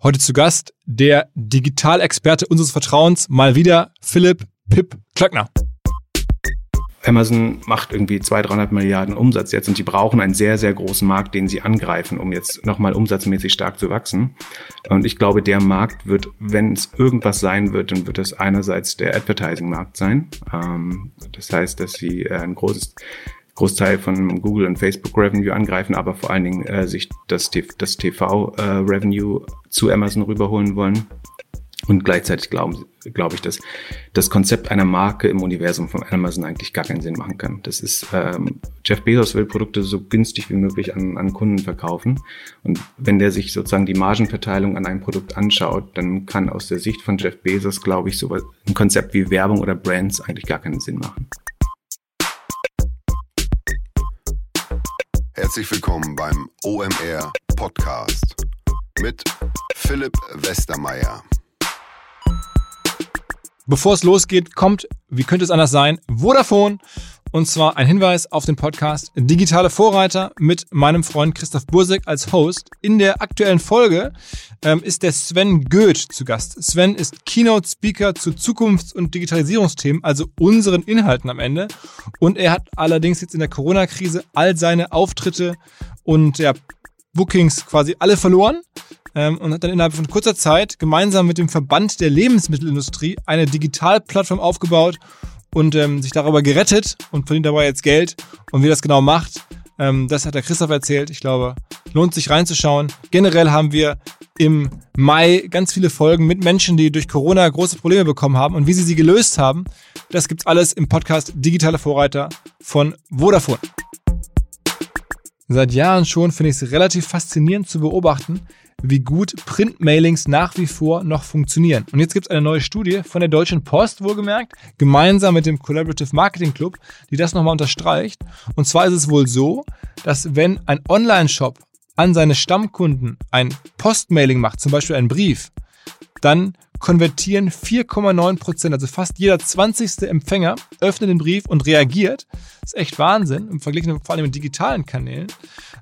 Heute zu Gast der Digitalexperte unseres Vertrauens, mal wieder Philipp Pip Klöckner. Amazon macht irgendwie 200, 300 Milliarden Umsatz jetzt und sie brauchen einen sehr, sehr großen Markt, den sie angreifen, um jetzt nochmal umsatzmäßig stark zu wachsen. Und ich glaube, der Markt wird, wenn es irgendwas sein wird, dann wird es einerseits der Advertising-Markt sein. Ähm, das heißt, dass sie äh, ein großes Großteil von Google und Facebook Revenue angreifen, aber vor allen Dingen äh, sich das, das TV äh, Revenue zu Amazon rüberholen wollen. Und gleichzeitig glaube ich, dass das Konzept einer Marke im Universum von Amazon eigentlich gar keinen Sinn machen kann. Das ist, ähm, Jeff Bezos will Produkte so günstig wie möglich an, an Kunden verkaufen. Und wenn der sich sozusagen die Margenverteilung an einem Produkt anschaut, dann kann aus der Sicht von Jeff Bezos, glaube ich, so ein Konzept wie Werbung oder Brands eigentlich gar keinen Sinn machen. Herzlich willkommen beim OMR Podcast mit Philipp Westermeier. Bevor es losgeht, kommt, wie könnte es anders sein, Vodafone und zwar ein Hinweis auf den Podcast Digitale Vorreiter mit meinem Freund Christoph Bursek als Host. In der aktuellen Folge ähm, ist der Sven Goeth zu Gast. Sven ist Keynote Speaker zu Zukunfts- und Digitalisierungsthemen, also unseren Inhalten am Ende. Und er hat allerdings jetzt in der Corona-Krise all seine Auftritte und ja, Bookings quasi alle verloren ähm, und hat dann innerhalb von kurzer Zeit gemeinsam mit dem Verband der Lebensmittelindustrie eine Digitalplattform aufgebaut und ähm, sich darüber gerettet und verdient dabei jetzt Geld. Und wie das genau macht, ähm, das hat der Christoph erzählt. Ich glaube, lohnt sich reinzuschauen. Generell haben wir im Mai ganz viele Folgen mit Menschen, die durch Corona große Probleme bekommen haben und wie sie sie gelöst haben. Das gibt's alles im Podcast Digitale Vorreiter von Vodafone. Seit Jahren schon finde ich es relativ faszinierend zu beobachten, wie gut Printmailings nach wie vor noch funktionieren. Und jetzt gibt es eine neue Studie von der Deutschen Post, wohlgemerkt, gemeinsam mit dem Collaborative Marketing Club, die das nochmal unterstreicht. Und zwar ist es wohl so, dass wenn ein Online-Shop an seine Stammkunden ein Postmailing macht, zum Beispiel einen Brief, dann konvertieren 4,9 Prozent, also fast jeder 20. Empfänger öffnet den Brief und reagiert. Das ist echt Wahnsinn, im Vergleich vor allem mit digitalen Kanälen.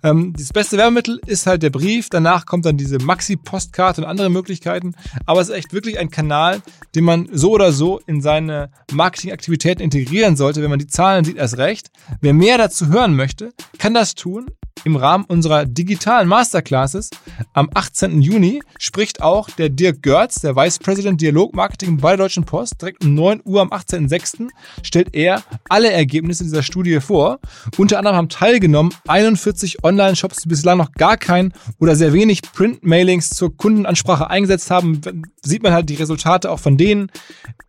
Ähm, das beste Werbemittel ist halt der Brief, danach kommt dann diese Maxi-Postkarte und andere Möglichkeiten, aber es ist echt wirklich ein Kanal, den man so oder so in seine Marketingaktivitäten integrieren sollte. Wenn man die Zahlen sieht, erst recht. Wer mehr dazu hören möchte, kann das tun im Rahmen unserer digitalen Masterclasses am 18. Juni spricht auch der Dirk Görz, der Vice President Dialog Marketing bei der Deutschen Post. Direkt um 9 Uhr am 18.06. stellt er alle Ergebnisse dieser Studie vor. Unter anderem haben teilgenommen 41 Online-Shops, die bislang noch gar kein oder sehr wenig Print-Mailings zur Kundenansprache eingesetzt haben. Sieht man halt die Resultate auch von denen.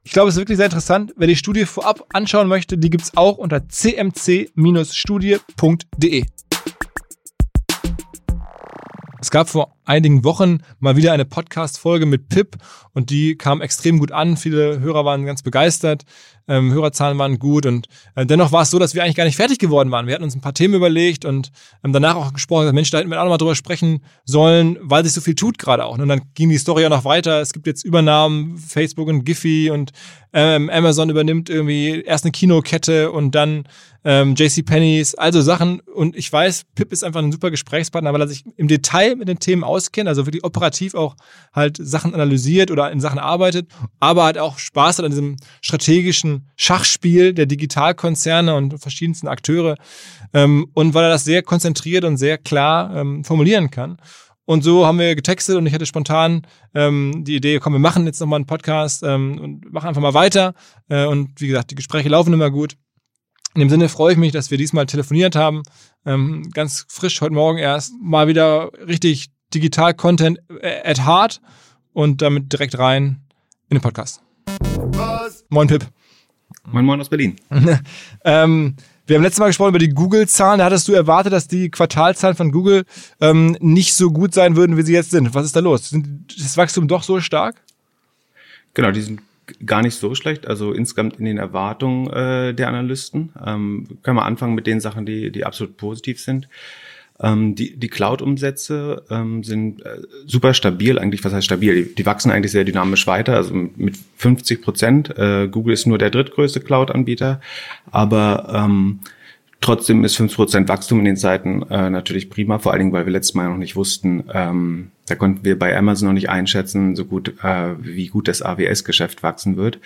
Ich glaube, es ist wirklich sehr interessant. Wer die Studie vorab anschauen möchte, die gibt es auch unter cmc-studie.de. Es gab vor einigen Wochen mal wieder eine Podcast-Folge mit Pip und die kam extrem gut an. Viele Hörer waren ganz begeistert, ähm, Hörerzahlen waren gut und äh, dennoch war es so, dass wir eigentlich gar nicht fertig geworden waren. Wir hatten uns ein paar Themen überlegt und ähm, danach auch gesprochen, Mensch, da hätten wir auch noch mal drüber sprechen sollen, weil sich so viel tut gerade auch. Und dann ging die Story ja noch weiter. Es gibt jetzt Übernahmen, Facebook und Giphy und ähm, Amazon übernimmt irgendwie erst eine Kinokette und dann ähm, JCPenney's, also Sachen. Und ich weiß, Pip ist einfach ein super Gesprächspartner, weil er sich im Detail mit den Themen auskennt, also wirklich operativ auch halt Sachen analysiert oder in Sachen arbeitet, aber halt auch Spaß hat an diesem strategischen Schachspiel der Digitalkonzerne und verschiedensten Akteure. Ähm, und weil er das sehr konzentriert und sehr klar ähm, formulieren kann. Und so haben wir getextet und ich hatte spontan ähm, die Idee, komm, wir machen jetzt nochmal einen Podcast ähm, und machen einfach mal weiter. Äh, und wie gesagt, die Gespräche laufen immer gut. In dem Sinne freue ich mich, dass wir diesmal telefoniert haben. Ähm, ganz frisch heute Morgen erst mal wieder richtig digital Content äh, at heart und damit direkt rein in den Podcast. Was? Moin Pip. Moin Moin aus Berlin. ähm, wir haben letztes Mal gesprochen über die Google-Zahlen. Da hattest du erwartet, dass die Quartalzahlen von Google ähm, nicht so gut sein würden, wie sie jetzt sind. Was ist da los? Ist das Wachstum doch so stark? Genau, die sind gar nicht so schlecht, also insgesamt in den Erwartungen äh, der Analysten. Ähm, können wir anfangen mit den Sachen, die, die absolut positiv sind. Ähm, die die Cloud-Umsätze ähm, sind äh, super stabil, eigentlich, was heißt stabil? Die, die, wachsen eigentlich sehr dynamisch weiter, also mit 50 Prozent. Äh, Google ist nur der drittgrößte Cloud-Anbieter, aber ähm, Trotzdem ist 5% Wachstum in den Zeiten äh, natürlich prima, vor allen Dingen, weil wir letztes Mal noch nicht wussten, ähm, da konnten wir bei Amazon noch nicht einschätzen, so gut, äh, wie gut das AWS-Geschäft wachsen wird.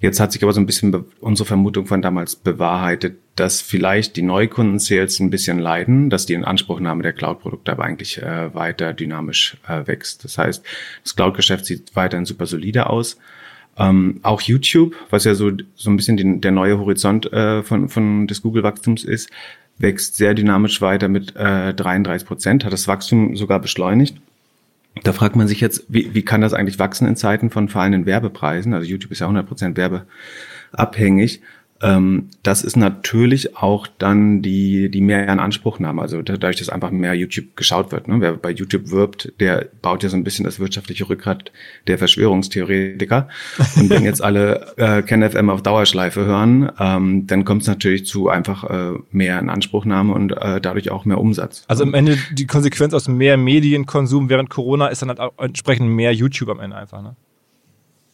Jetzt hat sich aber so ein bisschen unsere Vermutung von damals bewahrheitet, dass vielleicht die Neukunden-Sales ein bisschen leiden, dass die Inanspruchnahme der Cloud-Produkte aber eigentlich äh, weiter dynamisch äh, wächst. Das heißt, das Cloud-Geschäft sieht weiterhin super solide aus. Ähm, auch YouTube, was ja so, so ein bisschen den, der neue Horizont äh, von, von des Google-Wachstums ist, wächst sehr dynamisch weiter mit äh, 33 Prozent, hat das Wachstum sogar beschleunigt. Da fragt man sich jetzt, wie, wie kann das eigentlich wachsen in Zeiten von fallenden Werbepreisen? Also YouTube ist ja 100 Prozent werbeabhängig. Ähm, das ist natürlich auch dann die, die mehr in Anspruchnahme. Also dadurch, dass einfach mehr YouTube geschaut wird. Ne? Wer bei YouTube wirbt, der baut ja so ein bisschen das wirtschaftliche Rückgrat der Verschwörungstheoretiker. Und wenn jetzt alle äh, KenFM auf Dauerschleife hören, ähm, dann kommt es natürlich zu einfach äh, mehr in Anspruchnahme und äh, dadurch auch mehr Umsatz. Also am Ende die Konsequenz aus mehr Medienkonsum während Corona ist dann halt auch entsprechend mehr YouTube am Ende einfach. Ne?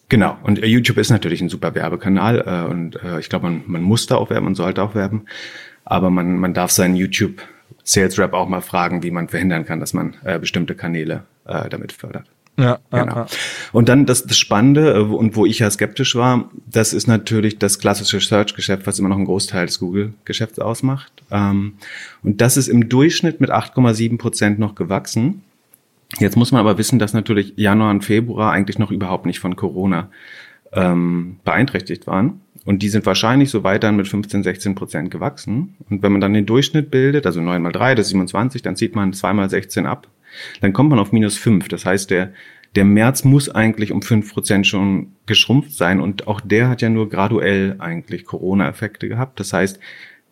Genau, und äh, YouTube ist natürlich ein super Werbekanal äh, und äh, ich glaube, man, man muss da auch werben, man sollte auch werben, aber man, man darf seinen YouTube Sales Rep auch mal fragen, wie man verhindern kann, dass man äh, bestimmte Kanäle äh, damit fördert. Ja, genau. Ja. Und dann das, das Spannende äh, und wo ich ja skeptisch war, das ist natürlich das klassische Search-Geschäft, was immer noch einen Großteil des Google-Geschäfts ausmacht. Ähm, und das ist im Durchschnitt mit 8,7 Prozent noch gewachsen. Jetzt muss man aber wissen, dass natürlich Januar und Februar eigentlich noch überhaupt nicht von Corona ähm, beeinträchtigt waren. Und die sind wahrscheinlich so weiter mit 15, 16 Prozent gewachsen. Und wenn man dann den Durchschnitt bildet, also 9 mal 3, das ist 27, dann zieht man 2 mal 16 ab. Dann kommt man auf minus 5. Das heißt, der, der März muss eigentlich um 5 Prozent schon geschrumpft sein. Und auch der hat ja nur graduell eigentlich Corona-Effekte gehabt. Das heißt,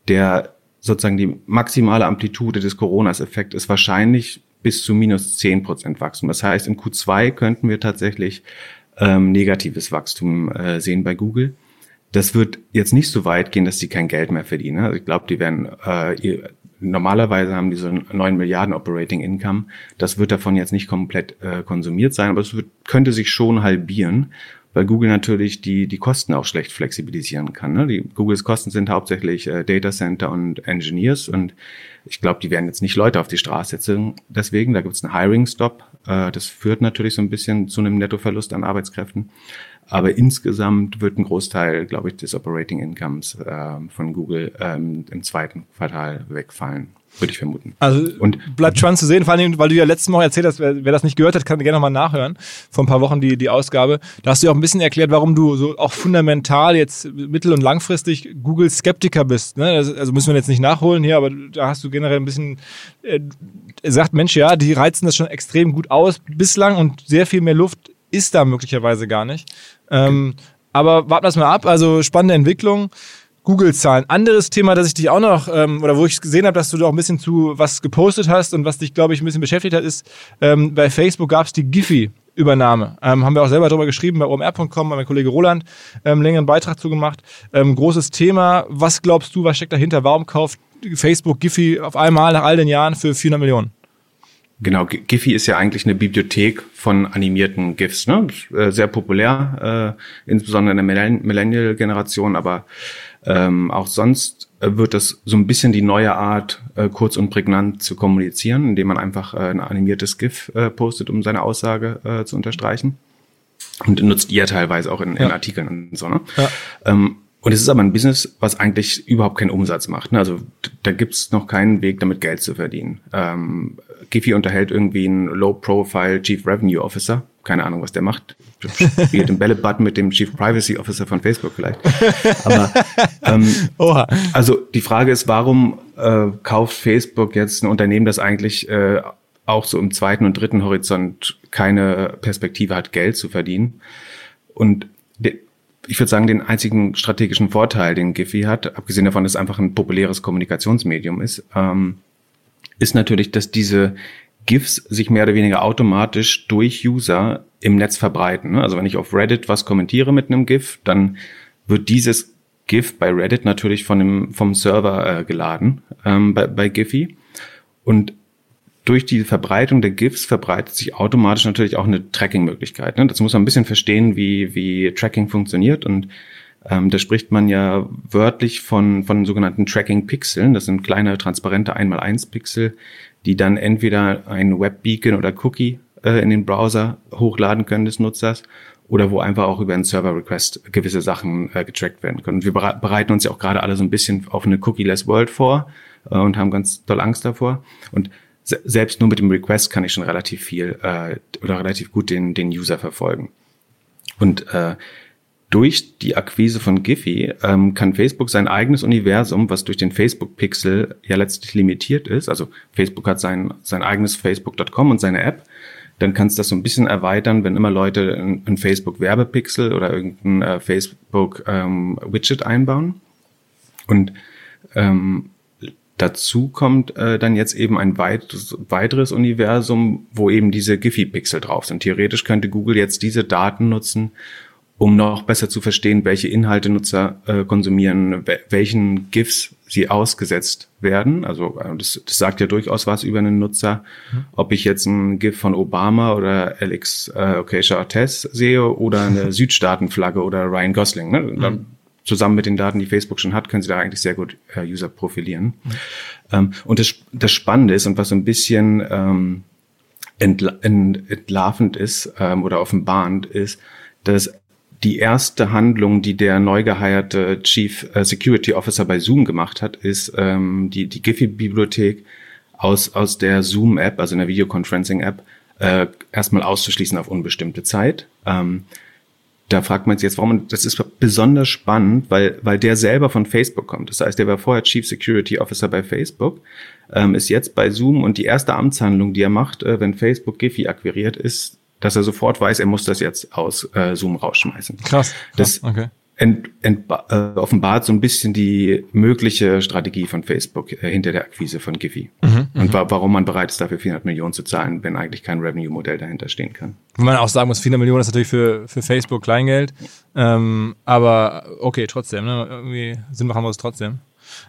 der sozusagen die maximale Amplitude des Coronas-Effekt ist wahrscheinlich bis zu minus zehn Prozent Wachstum. Das heißt, im Q2 könnten wir tatsächlich ähm, negatives Wachstum äh, sehen bei Google. Das wird jetzt nicht so weit gehen, dass sie kein Geld mehr verdienen. Also ich glaube, die werden äh, ihr, normalerweise haben die so 9 Milliarden Operating Income. Das wird davon jetzt nicht komplett äh, konsumiert sein, aber es wird, könnte sich schon halbieren weil Google natürlich die, die Kosten auch schlecht flexibilisieren kann. Ne? Die Googles Kosten sind hauptsächlich äh, Data Center und Engineers und ich glaube, die werden jetzt nicht Leute auf die Straße setzen. Deswegen, da gibt es einen Hiring-Stop. Äh, das führt natürlich so ein bisschen zu einem Nettoverlust an Arbeitskräften. Aber insgesamt wird ein Großteil, glaube ich, des Operating Incomes äh, von Google ähm, im zweiten Quartal wegfallen würde ich vermuten. Also und bleibt spannend zu sehen, vor allem, weil du ja letztes Mal erzählt hast, wer, wer das nicht gehört hat, kann gerne nochmal nachhören. Vor ein paar Wochen die, die Ausgabe. Da hast du ja auch ein bisschen erklärt, warum du so auch fundamental jetzt mittel- und langfristig Google-Skeptiker bist. Ne? Also müssen wir jetzt nicht nachholen hier, aber da hast du generell ein bisschen äh, sagt, Mensch, ja, die reizen das schon extrem gut aus bislang und sehr viel mehr Luft ist da möglicherweise gar nicht. Ähm, aber warten wir es mal ab. Also spannende Entwicklung. Google-Zahlen. Anderes Thema, das ich dich auch noch, ähm, oder wo ich gesehen habe, dass du da auch ein bisschen zu was gepostet hast und was dich, glaube ich, ein bisschen beschäftigt hat, ist, ähm, bei Facebook gab es die Giphy. Übernahme. Ähm, haben wir auch selber darüber geschrieben bei omr.com, bei meinem Kollege Roland, ähm, längeren Beitrag zu gemacht. Ähm, großes Thema. Was glaubst du, was steckt dahinter? Warum kauft Facebook Giphy auf einmal nach all den Jahren für 400 Millionen? Genau, Giphy ist ja eigentlich eine Bibliothek von animierten GIFs, ne? Äh, sehr populär, äh, insbesondere in der Millennial-Generation, aber ähm, auch sonst äh, wird das so ein bisschen die neue Art, äh, kurz und prägnant zu kommunizieren, indem man einfach äh, ein animiertes GIF äh, postet, um seine Aussage äh, zu unterstreichen. Und nutzt ihr teilweise auch in, in Artikeln und so. Ne? Ja. Ähm, und es ist aber ein Business, was eigentlich überhaupt keinen Umsatz macht. Ne? Also da gibt's noch keinen Weg, damit Geld zu verdienen. Ähm, Giphy unterhält irgendwie einen Low-Profile Chief Revenue Officer. Keine Ahnung, was der macht. Spielt den Bälle-Button mit dem Chief Privacy Officer von Facebook vielleicht. Aber ähm, Oha. also die Frage ist, warum äh, kauft Facebook jetzt ein Unternehmen, das eigentlich äh, auch so im zweiten und dritten Horizont keine Perspektive hat, Geld zu verdienen? Und ich würde sagen, den einzigen strategischen Vorteil, den Giphy hat, abgesehen davon, dass es einfach ein populäres Kommunikationsmedium ist, ähm, ist natürlich, dass diese GIFs sich mehr oder weniger automatisch durch User im Netz verbreiten. Ne? Also wenn ich auf Reddit was kommentiere mit einem GIF, dann wird dieses GIF bei Reddit natürlich von dem, vom Server äh, geladen ähm, bei, bei Giphy. Und durch die Verbreitung der GIFs verbreitet sich automatisch natürlich auch eine Tracking-Möglichkeit. Ne? Das muss man ein bisschen verstehen, wie, wie Tracking funktioniert. Und Ähm, da spricht man ja wörtlich von, von sogenannten Tracking-Pixeln. Das sind kleine, transparente 1x1-Pixel, die dann entweder ein Webbeacon oder Cookie äh, in den Browser hochladen können des Nutzers oder wo einfach auch über einen Server-Request gewisse Sachen äh, getrackt werden können. Und wir bereiten uns ja auch gerade alle so ein bisschen auf eine Cookie-less World vor äh, und haben ganz doll Angst davor. Und se selbst nur mit dem Request kann ich schon relativ viel äh, oder relativ gut den, den User verfolgen. Und äh, durch die Akquise von Giphy ähm, kann Facebook sein eigenes Universum, was durch den Facebook-Pixel ja letztlich limitiert ist, also Facebook hat sein, sein eigenes Facebook.com und seine App, dann kannst du das so ein bisschen erweitern, wenn immer Leute ein, Facebook-Werbepixel oder irgendein äh, Facebook-Widget ähm, einbauen. Und ähm, dazu kommt äh, dann jetzt eben ein weiteres, weiteres Universum, wo eben diese Giphy-Pixel drauf sind. Theoretisch könnte Google jetzt diese Daten nutzen, um noch besser zu verstehen, welche Inhalte Nutzer äh, konsumieren, welchen GIFs sie ausgesetzt werden. Also äh, das, das sagt ja durchaus was über einen Nutzer, mhm. ob ich jetzt ein GIF von Obama oder Alex äh, Ocasio-Cortez sehe oder eine Südstaatenflagge oder Ryan Gosling. Ne? Mhm. Dann, zusammen mit den Daten, die Facebook schon hat, können sie da eigentlich sehr gut äh, User profilieren. Mhm. Ähm, und das, das Spannende ist und was so ein bisschen ähm, entla ent, entlarvend ist ähm, oder offenbarend ist, dass die erste Handlung, die der neu geheierte Chief äh, Security Officer bei Zoom gemacht hat, ist ähm, die, die Giphy-Bibliothek aus, aus der Zoom-App, also einer Videoconferencing-App, äh, erstmal auszuschließen auf unbestimmte Zeit. Ähm, da fragt man sich jetzt, warum, das ist besonders spannend, weil, weil der selber von Facebook kommt. Das heißt, der war vorher Chief Security Officer bei Facebook, ähm, ist jetzt bei Zoom und die erste Amtshandlung, die er macht, äh, wenn Facebook Giphy akquiriert, ist dass er sofort weiß, er muss das jetzt aus äh, Zoom rausschmeißen. Krass. Das okay. ent, ent, äh, offenbart so ein bisschen die mögliche Strategie von Facebook äh, hinter der Akquise von Giphy. Mhm, und mhm. wa warum man bereit ist, dafür 400 Millionen zu zahlen, wenn eigentlich kein Revenue-Modell dahinter stehen kann. Wenn man auch sagen muss, 400 Millionen ist natürlich für, für Facebook Kleingeld. Ähm, aber okay, trotzdem, ne? irgendwie Sinn machen wir es trotzdem.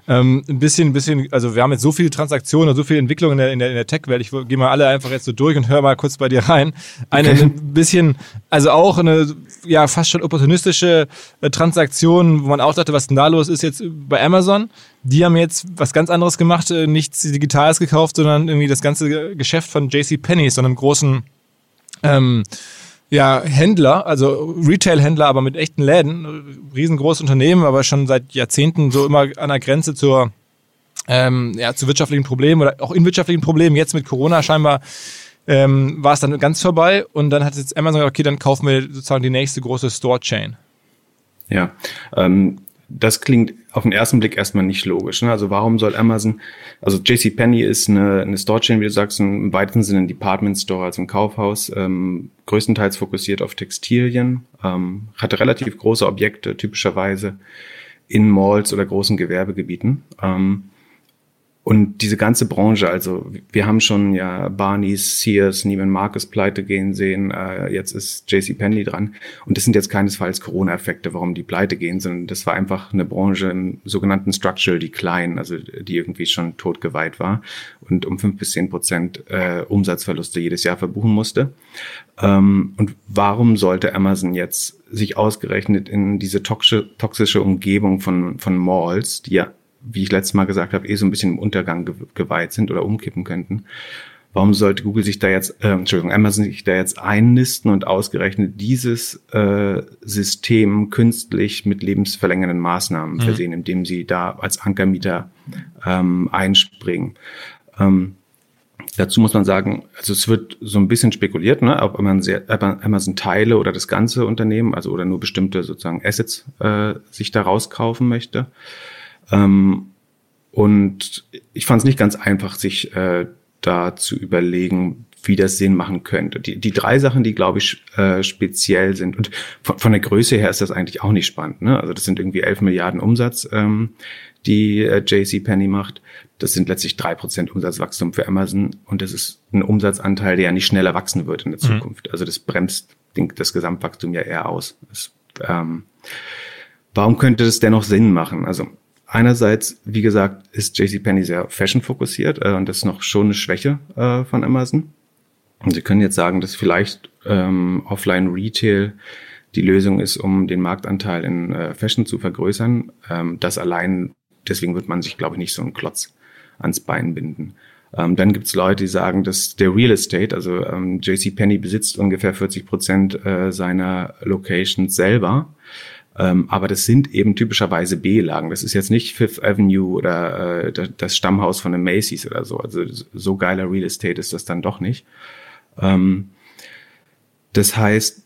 Ähm, ein bisschen, ein bisschen, also wir haben jetzt so viele Transaktionen und so viel Entwicklung in der, in der, in der Tech-Welt. Ich gehe mal alle einfach jetzt so durch und höre mal kurz bei dir rein. Eine okay. ein bisschen, also auch eine, ja, fast schon opportunistische äh, Transaktion, wo man auch dachte, was denn da los ist jetzt bei Amazon. Die haben jetzt was ganz anderes gemacht, äh, nichts Digitales gekauft, sondern irgendwie das ganze Geschäft von JC Penney, so einem großen, ähm, ja, Händler, also Retail-Händler, aber mit echten Läden, riesengroßes Unternehmen, aber schon seit Jahrzehnten so immer an der Grenze zur, ähm, ja, zu wirtschaftlichen Problemen oder auch in wirtschaftlichen Problemen. Jetzt mit Corona scheinbar ähm, war es dann ganz vorbei und dann hat jetzt Amazon gesagt, okay, dann kaufen wir sozusagen die nächste große Store-Chain. Ja, ähm, das klingt auf den ersten Blick erstmal nicht logisch. Ne? Also warum soll Amazon, also JCPenney ist eine, eine Store-Chain, wie du sagst, im weitesten Sinne ein Department Store, also ein Kaufhaus, ähm, größtenteils fokussiert auf Textilien, ähm, hatte relativ große Objekte, typischerweise in Malls oder großen Gewerbegebieten. Ähm, und diese ganze Branche, also wir haben schon ja Barney's, Sears, Neiman Marcus pleite gehen sehen, äh, jetzt ist JC Penley dran. Und das sind jetzt keinesfalls Corona-Effekte, warum die pleite gehen, sondern das war einfach eine Branche im sogenannten Structural Decline, also die irgendwie schon totgeweiht war und um fünf bis zehn Prozent äh, Umsatzverluste jedes Jahr verbuchen musste. Ähm, und warum sollte Amazon jetzt sich ausgerechnet in diese toxische, toxische Umgebung von, von Malls, die ja wie ich letztes Mal gesagt habe, eh so ein bisschen im Untergang geweiht sind oder umkippen könnten. Warum sollte Google sich da jetzt, äh, Entschuldigung, Amazon sich da jetzt einnisten und ausgerechnet dieses äh, System künstlich mit lebensverlängernden Maßnahmen mhm. versehen, indem sie da als Ankermieter ähm, einspringen? Ähm, Dazu muss man sagen, also es wird so ein bisschen spekuliert, ne, ob Amazon Teile oder das ganze Unternehmen, also oder nur bestimmte sozusagen Assets äh, sich da rauskaufen möchte. Ähm, und ich fand es nicht ganz einfach, sich äh, da zu überlegen, wie das Sinn machen könnte. Die, die drei Sachen, die, glaube ich, äh, speziell sind, und von, von der Größe her ist das eigentlich auch nicht spannend. Ne? Also das sind irgendwie 11 Milliarden Umsatz, ähm, die äh, JC Penny macht. Das sind letztlich drei Prozent Umsatzwachstum für Amazon und das ist ein Umsatzanteil, der ja nicht schneller wachsen wird in der mhm. Zukunft. Also das bremst das Gesamtwachstum ja eher aus. Das, ähm, warum könnte das dennoch Sinn machen? Also Einerseits, wie gesagt, ist JCPenney sehr fashion-fokussiert äh, und das ist noch schon eine Schwäche äh, von Amazon. Und Sie können jetzt sagen, dass vielleicht ähm, Offline-Retail die Lösung ist, um den Marktanteil in äh, Fashion zu vergrößern. Ähm, das allein, deswegen wird man sich, glaube ich, nicht so einen Klotz ans Bein binden. Ähm, dann gibt's Leute, die sagen, dass der Real Estate, also ähm, JC Penney besitzt ungefähr 40 Prozent äh, seiner Locations selber. Ähm, aber das sind eben typischerweise B-Lagen. Das ist jetzt nicht Fifth Avenue oder äh, das Stammhaus von einem Macy's oder so. Also so geiler Real Estate ist das dann doch nicht. Ähm, das heißt,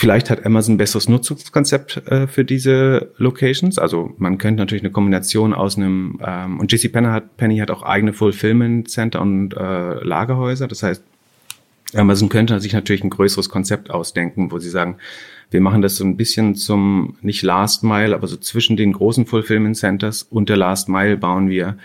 Vielleicht hat Amazon ein besseres Nutzungskonzept äh, für diese Locations. Also man könnte natürlich eine Kombination aus einem ähm, und JC Penny hat, Penny hat auch eigene Fulfillment Center und äh, Lagerhäuser. Das heißt, Amazon könnte sich natürlich ein größeres Konzept ausdenken, wo sie sagen, wir machen das so ein bisschen zum nicht Last Mile, aber so zwischen den großen Fulfillment Centers und der Last Mile bauen wir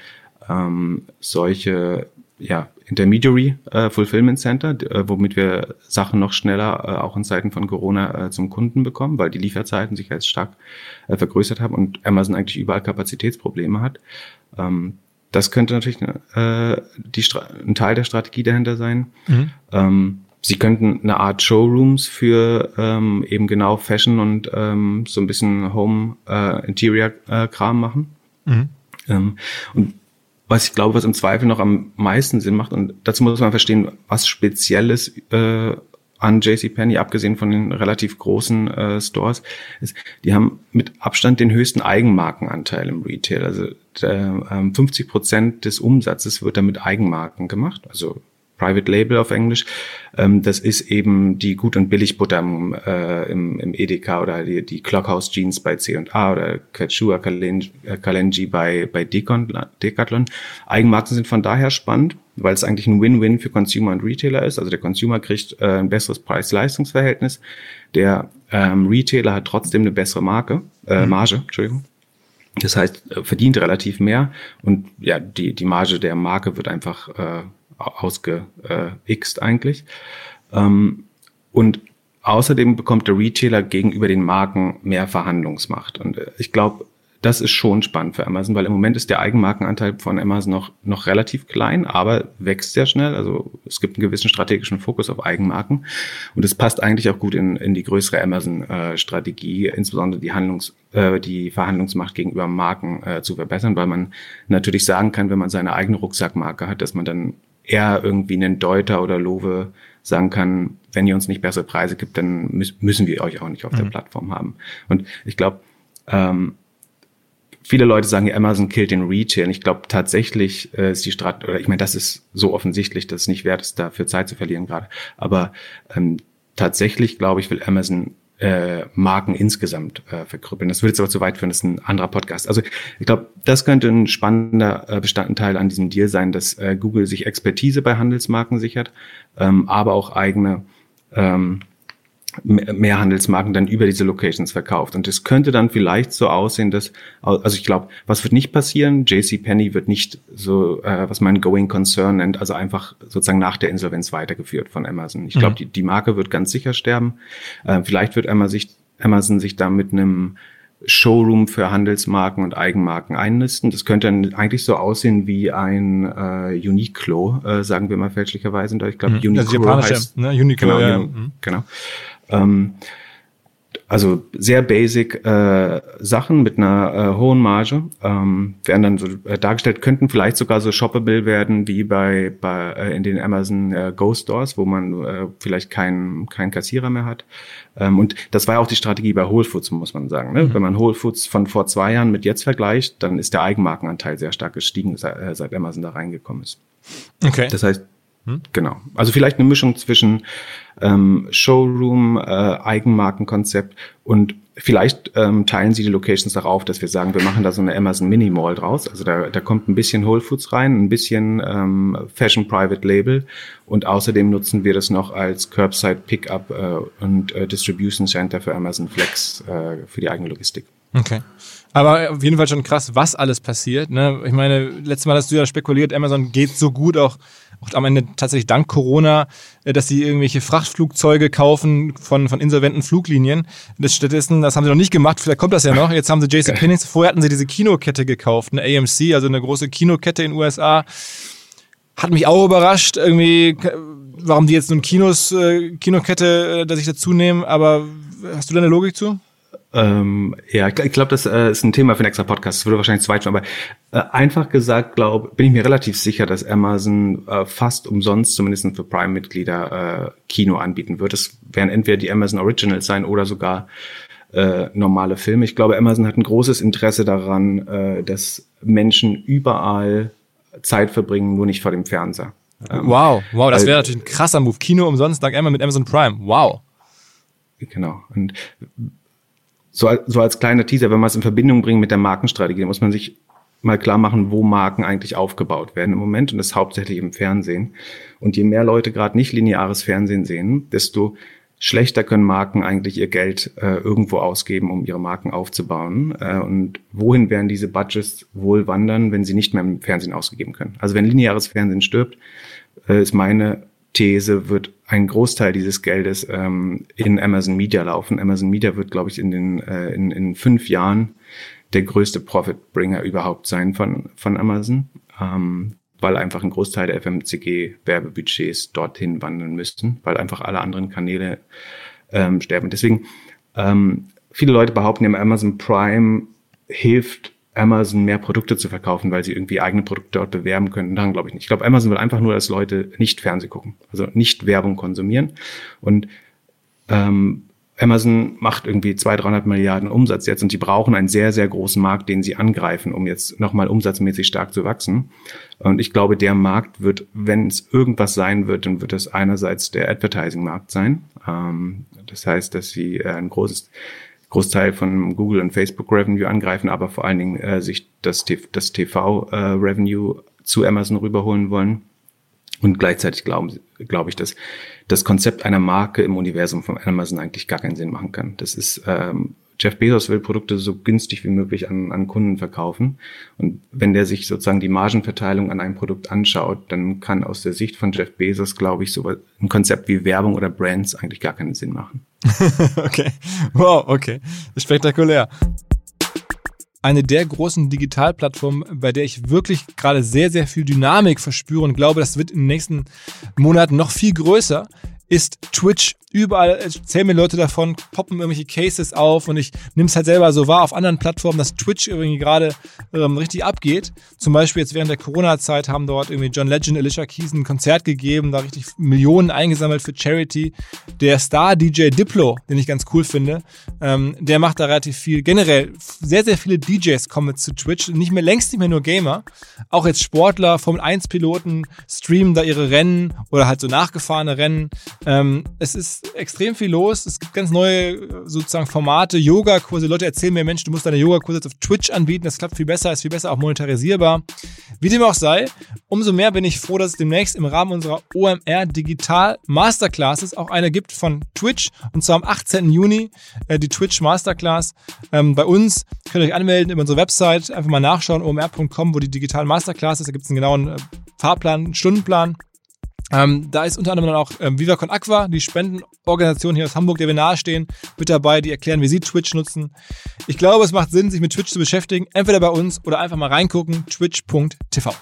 ähm, solche ja, Intermediary äh, Fulfillment Center, äh, womit wir Sachen noch schneller äh, auch in Zeiten von Corona äh, zum Kunden bekommen, weil die Lieferzeiten sich jetzt stark äh, vergrößert haben und Amazon eigentlich überall Kapazitätsprobleme hat. Ähm, das könnte natürlich äh, die ein Teil der Strategie dahinter sein. Mhm. Ähm, Sie könnten eine Art Showrooms für ähm, eben genau Fashion und ähm, so ein bisschen Home äh, Interior äh, Kram machen. Mhm. Ähm, und was ich glaube, was im Zweifel noch am meisten Sinn macht. Und dazu muss man verstehen, was Spezielles äh, an JCPenney, abgesehen von den relativ großen äh, Stores, ist, die haben mit Abstand den höchsten Eigenmarkenanteil im Retail. Also ähm, 50 Prozent des Umsatzes wird da mit Eigenmarken gemacht. Also Private Label auf Englisch. Ähm, das ist eben die Gut- und Billigbutter im, äh, im, im Edeka oder die, die Clockhouse Jeans bei C&A oder Quechua Kalenji bei, bei Decathlon. Eigenmarken sind von daher spannend, weil es eigentlich ein Win-Win für Consumer und Retailer ist. Also der Consumer kriegt äh, ein besseres Preis-Leistungs-Verhältnis. Der ähm, Retailer hat trotzdem eine bessere Marke, äh, mhm. Marge, Entschuldigung. Das heißt, äh, verdient relativ mehr und ja, die, die Marge der Marke wird einfach äh, ausgeixt eigentlich. Ähm, und außerdem bekommt der Retailer gegenüber den Marken mehr Verhandlungsmacht. Und äh, ich glaube, das ist schon spannend für Amazon, weil im Moment ist der Eigenmarkenanteil von Amazon noch, noch relativ klein, aber wächst sehr schnell. Also es gibt einen gewissen strategischen Fokus auf Eigenmarken. Und es passt eigentlich auch gut in, in die größere Amazon-Strategie, äh, insbesondere die Handlungs, äh, die Verhandlungsmacht gegenüber Marken äh, zu verbessern, weil man natürlich sagen kann, wenn man seine eigene Rucksackmarke hat, dass man dann eher irgendwie einen Deuter oder Lowe sagen kann, wenn ihr uns nicht bessere Preise gibt, dann müssen wir euch auch nicht auf mhm. der Plattform haben. Und ich glaube, ähm, viele Leute sagen, Amazon killt den Retail. Und ich glaube tatsächlich äh, ist die Strategie, oder ich meine, das ist so offensichtlich, dass es nicht wert ist, dafür Zeit zu verlieren gerade. Aber ähm, tatsächlich, glaube ich, will Amazon äh, Marken insgesamt äh, verkrüppeln. Das würde jetzt aber zu weit führen, das ist ein anderer Podcast. Also ich glaube, das könnte ein spannender äh, Bestandteil an diesem Deal sein, dass äh, Google sich Expertise bei Handelsmarken sichert, ähm, aber auch eigene ähm, mehr Handelsmarken dann über diese Locations verkauft. Und es könnte dann vielleicht so aussehen, dass, also ich glaube, was wird nicht passieren? JC Penney wird nicht so, äh, was man Going Concern nennt, also einfach sozusagen nach der Insolvenz weitergeführt von Amazon. Ich glaube, mhm. die, die Marke wird ganz sicher sterben. Äh, vielleicht wird Amazon sich, Amazon sich da mit einem Showroom für Handelsmarken und Eigenmarken einnisten. Das könnte dann eigentlich so aussehen wie ein äh, Uniqlo, äh, sagen wir mal fälschlicherweise. Ich glaube, mhm. Uniqlo heißt, ne? Uniqlo, genau, ja. Mhm. genau. Ähm, also sehr basic äh, Sachen mit einer äh, hohen Marge ähm, werden dann so äh, dargestellt, könnten vielleicht sogar so shoppable werden wie bei, bei äh, in den Amazon äh, Go Stores, wo man äh, vielleicht keinen keinen Kassierer mehr hat. Ähm, und das war ja auch die Strategie bei Whole Foods, muss man sagen. Ne? Mhm. Wenn man Whole Foods von vor zwei Jahren mit jetzt vergleicht, dann ist der Eigenmarkenanteil sehr stark gestiegen, seit, äh, seit Amazon da reingekommen ist. Okay. Das heißt, hm? Genau. Also vielleicht eine Mischung zwischen ähm, Showroom, äh, Eigenmarkenkonzept und vielleicht ähm, teilen Sie die Locations darauf, dass wir sagen, wir machen da so eine Amazon Mini Mall draus. Also da, da kommt ein bisschen Whole Foods rein, ein bisschen ähm, Fashion Private Label und außerdem nutzen wir das noch als Curbside Pickup äh, und äh, Distribution Center für Amazon Flex äh, für die eigene Logistik. Okay. Aber auf jeden Fall schon krass, was alles passiert. Ne? Ich meine, letztes Mal hast du ja spekuliert, Amazon geht so gut auch auch am Ende tatsächlich dank Corona, äh, dass sie irgendwelche Frachtflugzeuge kaufen von, von insolventen Fluglinien. Das stattdessen, das haben sie noch nicht gemacht, vielleicht kommt das ja noch. Jetzt haben sie JC Pennings, vorher hatten sie diese Kinokette gekauft, eine AMC, also eine große Kinokette in den USA. Hat mich auch überrascht, irgendwie, warum die jetzt nun Kinos, äh, Kinokette, äh, dass ich dazu nehmen, aber hast du da eine Logik zu? Ähm, ja, ich, glaube, das äh, ist ein Thema für einen extra Podcast. Das würde wahrscheinlich zweit schon, aber äh, einfach gesagt, glaube bin ich mir relativ sicher, dass Amazon äh, fast umsonst, zumindest für Prime-Mitglieder, äh, Kino anbieten wird. Es werden entweder die Amazon Originals sein oder sogar äh, normale Filme. Ich glaube, Amazon hat ein großes Interesse daran, äh, dass Menschen überall Zeit verbringen, nur nicht vor dem Fernseher. Ähm, wow, wow, das wäre natürlich ein krasser Move. Kino umsonst dank Amazon mit Amazon Prime. Wow. Genau. Und so, so als kleiner Teaser, wenn man es in Verbindung bringt mit der Markenstrategie, muss man sich mal klar machen, wo Marken eigentlich aufgebaut werden im Moment und das hauptsächlich im Fernsehen. Und je mehr Leute gerade nicht lineares Fernsehen sehen, desto schlechter können Marken eigentlich ihr Geld äh, irgendwo ausgeben, um ihre Marken aufzubauen. Äh, und wohin werden diese Budgets wohl wandern, wenn sie nicht mehr im Fernsehen ausgegeben können? Also wenn lineares Fernsehen stirbt, äh, ist meine These, wird ein Großteil dieses Geldes ähm, in Amazon Media laufen. Amazon Media wird, glaube ich, in den äh, in, in fünf Jahren der größte Profitbringer überhaupt sein von von Amazon. Ähm, weil einfach ein Großteil der FMCG-Werbebudgets dorthin wandern müssten, weil einfach alle anderen Kanäle ähm, sterben. Deswegen, ähm, viele Leute behaupten, im Amazon Prime hilft Amazon mehr Produkte zu verkaufen, weil sie irgendwie eigene Produkte dort bewerben können. Daran glaube ich nicht. Ich glaube, Amazon will einfach nur, dass Leute nicht Fernseh gucken, also nicht Werbung konsumieren. Und ähm, Amazon macht irgendwie 200, 300 Milliarden Umsatz jetzt und die brauchen einen sehr, sehr großen Markt, den sie angreifen, um jetzt nochmal umsatzmäßig stark zu wachsen. Und ich glaube, der Markt wird, wenn es irgendwas sein wird, dann wird es einerseits der Advertising-Markt sein. Ähm, das heißt, dass sie äh, ein großes Großteil von Google und Facebook Revenue angreifen, aber vor allen Dingen äh, sich das, das TV äh, Revenue zu Amazon rüberholen wollen. Und gleichzeitig glaube glaub ich, dass das Konzept einer Marke im Universum von Amazon eigentlich gar keinen Sinn machen kann. Das ist, ähm, Jeff Bezos will Produkte so günstig wie möglich an, an Kunden verkaufen. Und wenn der sich sozusagen die Margenverteilung an einem Produkt anschaut, dann kann aus der Sicht von Jeff Bezos, glaube ich, so ein Konzept wie Werbung oder Brands eigentlich gar keinen Sinn machen. okay. Wow, okay. Spektakulär eine der großen Digitalplattformen, bei der ich wirklich gerade sehr, sehr viel Dynamik verspüre und glaube, das wird in den nächsten Monaten noch viel größer, ist Twitch überall erzählen mir Leute davon, poppen irgendwelche Cases auf und ich nehme es halt selber so wahr auf anderen Plattformen, dass Twitch irgendwie gerade ähm, richtig abgeht. Zum Beispiel jetzt während der Corona-Zeit haben dort irgendwie John Legend, Alicia Keys ein Konzert gegeben, da richtig Millionen eingesammelt für Charity. Der Star-DJ Diplo, den ich ganz cool finde, ähm, der macht da relativ viel. Generell, sehr, sehr viele DJs kommen jetzt zu Twitch, nicht mehr, längst nicht mehr nur Gamer. Auch jetzt Sportler, Formel-1-Piloten streamen da ihre Rennen oder halt so nachgefahrene Rennen. Ähm, es ist extrem viel los. Es gibt ganz neue sozusagen Formate, Yoga-Kurse. Leute erzählen mir, Mensch, du musst deine Yoga-Kurse jetzt auf Twitch anbieten. Das klappt viel besser, ist viel besser auch monetarisierbar. Wie dem auch sei, umso mehr bin ich froh, dass es demnächst im Rahmen unserer OMR Digital Masterclasses auch eine gibt von Twitch. Und zwar am 18. Juni äh, die Twitch Masterclass. Ähm, bei uns könnt ihr euch anmelden über unsere Website, einfach mal nachschauen, omr.com, wo die Digital Masterclass ist. Da gibt es einen genauen äh, Fahrplan, Stundenplan. Ähm, da ist unter anderem dann auch ähm, Viva Con Aqua, die Spendenorganisation hier aus Hamburg, der wir nahestehen, mit dabei, die erklären, wie sie Twitch nutzen. Ich glaube, es macht Sinn, sich mit Twitch zu beschäftigen, entweder bei uns oder einfach mal reingucken, twitch.tv.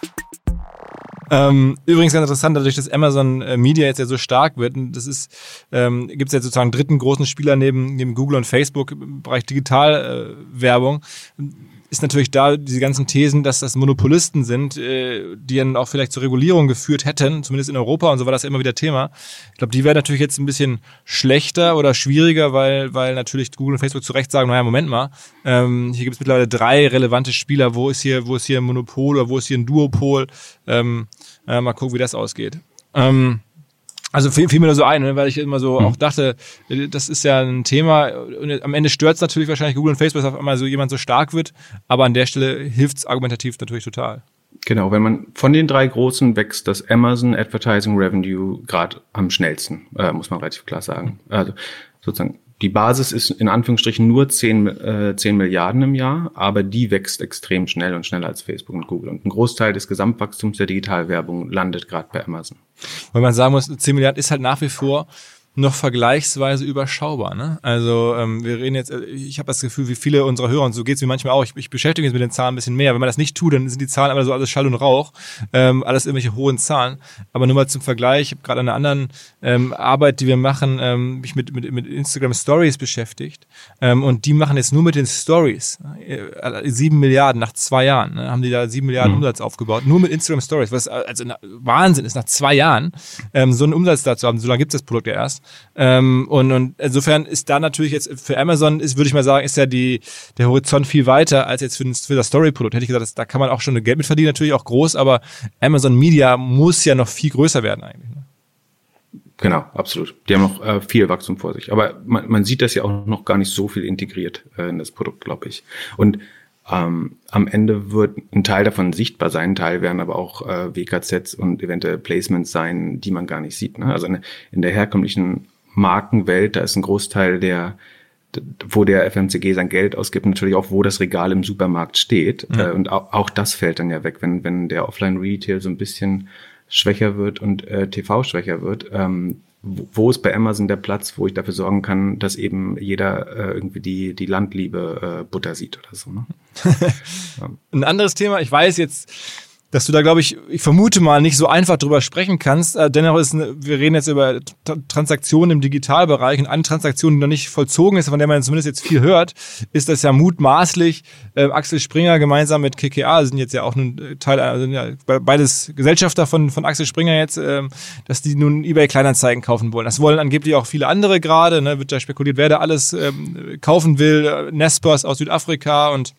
Ähm, übrigens ganz interessant, dadurch, dass Amazon äh, Media jetzt ja so stark wird, das ist, ähm, gibt es ja sozusagen dritten großen Spieler neben, neben Google und Facebook im Bereich Digitalwerbung. Äh, ist natürlich da diese ganzen Thesen, dass das Monopolisten sind, äh, die dann auch vielleicht zur Regulierung geführt hätten, zumindest in Europa und so war das immer wieder Thema. Ich glaube, die werden natürlich jetzt ein bisschen schlechter oder schwieriger, weil, weil natürlich Google und Facebook zu Recht sagen, naja, Moment mal, ähm, hier gibt es mittlerweile drei relevante Spieler, wo ist hier, wo ist hier ein Monopol oder wo ist hier ein Duopol? Ähm, äh, mal gucken, wie das ausgeht. Ähm, also fiel, fiel mir nur so ein, ne, weil ich immer so mhm. auch dachte, äh, das ist ja ein Thema und am Ende stört es natürlich wahrscheinlich Google und Facebook, dass auf einmal so jemand so stark wird, aber an der Stelle hilft es argumentativ natürlich total. Genau, wenn man von den drei großen wächst, das Amazon Advertising Revenue gerade am schnellsten, äh, muss man relativ klar sagen. Also sozusagen die Basis ist in Anführungsstrichen nur 10, äh, 10 Milliarden im Jahr, aber die wächst extrem schnell und schneller als Facebook und Google. Und ein Großteil des Gesamtwachstums der Digitalwerbung landet gerade bei Amazon. Weil man sagen muss, 10 Milliarden ist halt nach wie vor noch vergleichsweise überschaubar. Ne? Also ähm, wir reden jetzt, äh, ich habe das Gefühl, wie viele unserer Hörer, und so geht's mir manchmal auch, ich, ich beschäftige mich mit den Zahlen ein bisschen mehr. Wenn man das nicht tut, dann sind die Zahlen aber so alles Schall und Rauch, ähm, alles irgendwelche hohen Zahlen. Aber nur mal zum Vergleich, ich habe gerade an einer anderen ähm, Arbeit, die wir machen, ähm, mich mit, mit, mit Instagram Stories beschäftigt. Ähm, und die machen jetzt nur mit den Stories. Äh, sieben Milliarden nach zwei Jahren. Ne? Haben die da sieben Milliarden mhm. Umsatz aufgebaut. Nur mit Instagram Stories, was also Wahnsinn ist, nach zwei Jahren ähm, so einen Umsatz dazu haben. So lange gibt es das Produkt ja erst. Ähm, und, und insofern ist da natürlich jetzt für Amazon, ist, würde ich mal sagen, ist ja die, der Horizont viel weiter als jetzt für, für das Story-Produkt. Hätte ich gesagt, das, da kann man auch schon Geld mit verdienen, natürlich auch groß, aber Amazon Media muss ja noch viel größer werden eigentlich. Ne? Genau, absolut. Die haben noch äh, viel Wachstum vor sich. Aber man, man sieht das ja auch noch gar nicht so viel integriert äh, in das Produkt, glaube ich. Und ähm, am Ende wird ein Teil davon sichtbar sein, ein Teil werden aber auch äh, WKZs und eventuell Placements sein, die man gar nicht sieht. Ne? Also in, in der herkömmlichen Markenwelt, da ist ein Großteil der wo der FMCG sein Geld ausgibt, natürlich auch, wo das Regal im Supermarkt steht. Ja. Äh, und auch, auch das fällt dann ja weg, wenn, wenn der Offline-Retail so ein bisschen schwächer wird und äh, TV schwächer wird. Ähm, wo ist bei Amazon der Platz, wo ich dafür sorgen kann, dass eben jeder äh, irgendwie die, die Landliebe äh, Butter sieht oder so. Ne? Ein anderes Thema, ich weiß jetzt, dass du da, glaube ich, ich vermute mal, nicht so einfach drüber sprechen kannst. Äh, dennoch ist, eine, wir reden jetzt über Transaktionen im Digitalbereich und eine Transaktion, die noch nicht vollzogen ist, von der man zumindest jetzt viel hört, ist, dass ja mutmaßlich äh, Axel Springer gemeinsam mit KKA sind jetzt ja auch ein äh, Teil, also ja, beides Gesellschafter von, von Axel Springer jetzt, äh, dass die nun eBay Kleinanzeigen kaufen wollen. Das wollen angeblich auch viele andere gerade, ne, wird da spekuliert, wer da alles ähm, kaufen will, äh, Nespers aus Südafrika und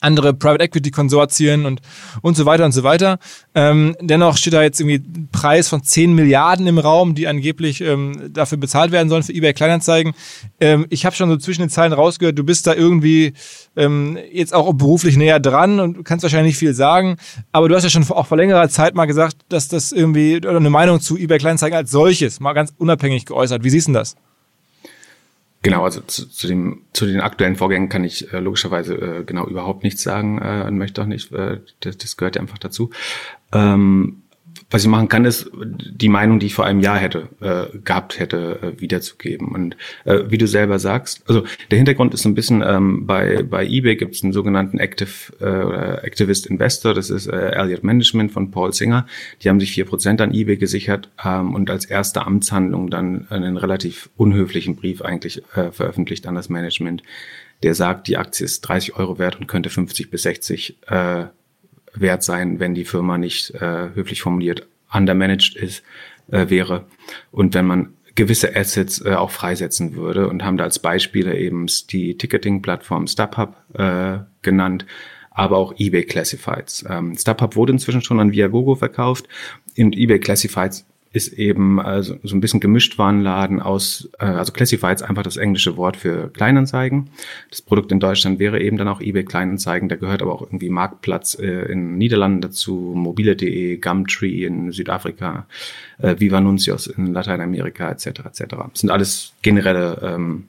andere Private Equity Konsortien und, und so weiter und so weiter. Ähm, dennoch steht da jetzt irgendwie ein Preis von 10 Milliarden im Raum, die angeblich ähm, dafür bezahlt werden sollen für eBay Kleinanzeigen. Ähm, ich habe schon so zwischen den Zeilen rausgehört, du bist da irgendwie ähm, jetzt auch beruflich näher dran und kannst wahrscheinlich nicht viel sagen. Aber du hast ja schon auch vor längerer Zeit mal gesagt, dass das irgendwie oder eine Meinung zu eBay Kleinanzeigen als solches mal ganz unabhängig geäußert. Wie siehst du das? Genau, also zu, zu, dem, zu den aktuellen Vorgängen kann ich äh, logischerweise äh, genau überhaupt nichts sagen äh, und möchte auch nicht. Äh, das, das gehört ja einfach dazu. Ähm, was ich machen kann, ist die Meinung, die ich vor einem Jahr hätte äh, gehabt hätte, äh, wiederzugeben. Und äh, wie du selber sagst, also der Hintergrund ist ein bisschen ähm, bei bei eBay gibt es einen sogenannten Active äh, Activist Investor, das ist äh, Elliott Management von Paul Singer. Die haben sich vier Prozent an eBay gesichert ähm, und als erste Amtshandlung dann einen relativ unhöflichen Brief eigentlich äh, veröffentlicht an das Management, der sagt, die Aktie ist 30 Euro wert und könnte 50 bis 60 äh, wert sein, wenn die Firma nicht äh, höflich formuliert undermanaged ist, äh, wäre. Und wenn man gewisse Assets äh, auch freisetzen würde und haben da als Beispiele eben die Ticketing-Plattform StubHub äh, genannt, aber auch eBay Classifieds. Ähm, StubHub wurde inzwischen schon an Viagogo verkauft und eBay Classifieds ist eben also so ein bisschen gemischt Warenladen aus, äh, also Classifieds einfach das englische Wort für Kleinanzeigen. Das Produkt in Deutschland wäre eben dann auch eBay Kleinanzeigen. Da gehört aber auch irgendwie Marktplatz äh, in Niederlanden dazu, mobile.de, Gumtree in Südafrika, äh, Viva Nuncios in Lateinamerika etc. etc. Das sind alles generelle ähm,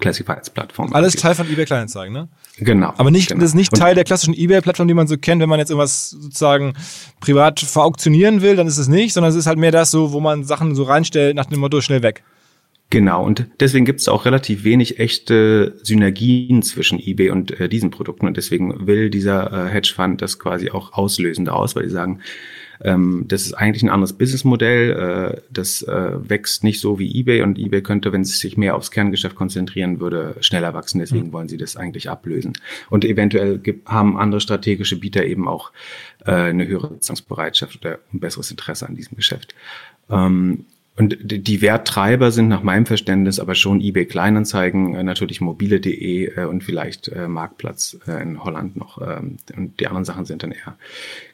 Classifieds-Plattformen. Alles Teil von eBay Kleinanzeigen, ne? Genau. Aber nicht, genau. das ist nicht Teil der klassischen eBay-Plattform, die man so kennt, wenn man jetzt irgendwas sozusagen privat verauktionieren will, dann ist es nicht, sondern es ist halt mehr das so, wo man Sachen so reinstellt nach dem Motto schnell weg. Genau, und deswegen gibt es auch relativ wenig echte Synergien zwischen eBay und äh, diesen Produkten. Und deswegen will dieser äh, Hedgefonds das quasi auch auslösen daraus, weil die sagen, ähm, das ist eigentlich ein anderes Businessmodell. Äh, das äh, wächst nicht so wie eBay und eBay könnte, wenn es sich mehr aufs Kerngeschäft konzentrieren würde, schneller wachsen. Deswegen mhm. wollen sie das eigentlich ablösen. Und eventuell gibt, haben andere strategische Bieter eben auch äh, eine höhere Zahlungsbereitschaft oder ein besseres Interesse an diesem Geschäft. Ähm, und die Werttreiber sind nach meinem Verständnis aber schon eBay Kleinanzeigen, äh, natürlich mobile.de äh, und vielleicht äh, Marktplatz in Holland noch. Ähm, und die anderen Sachen sind dann eher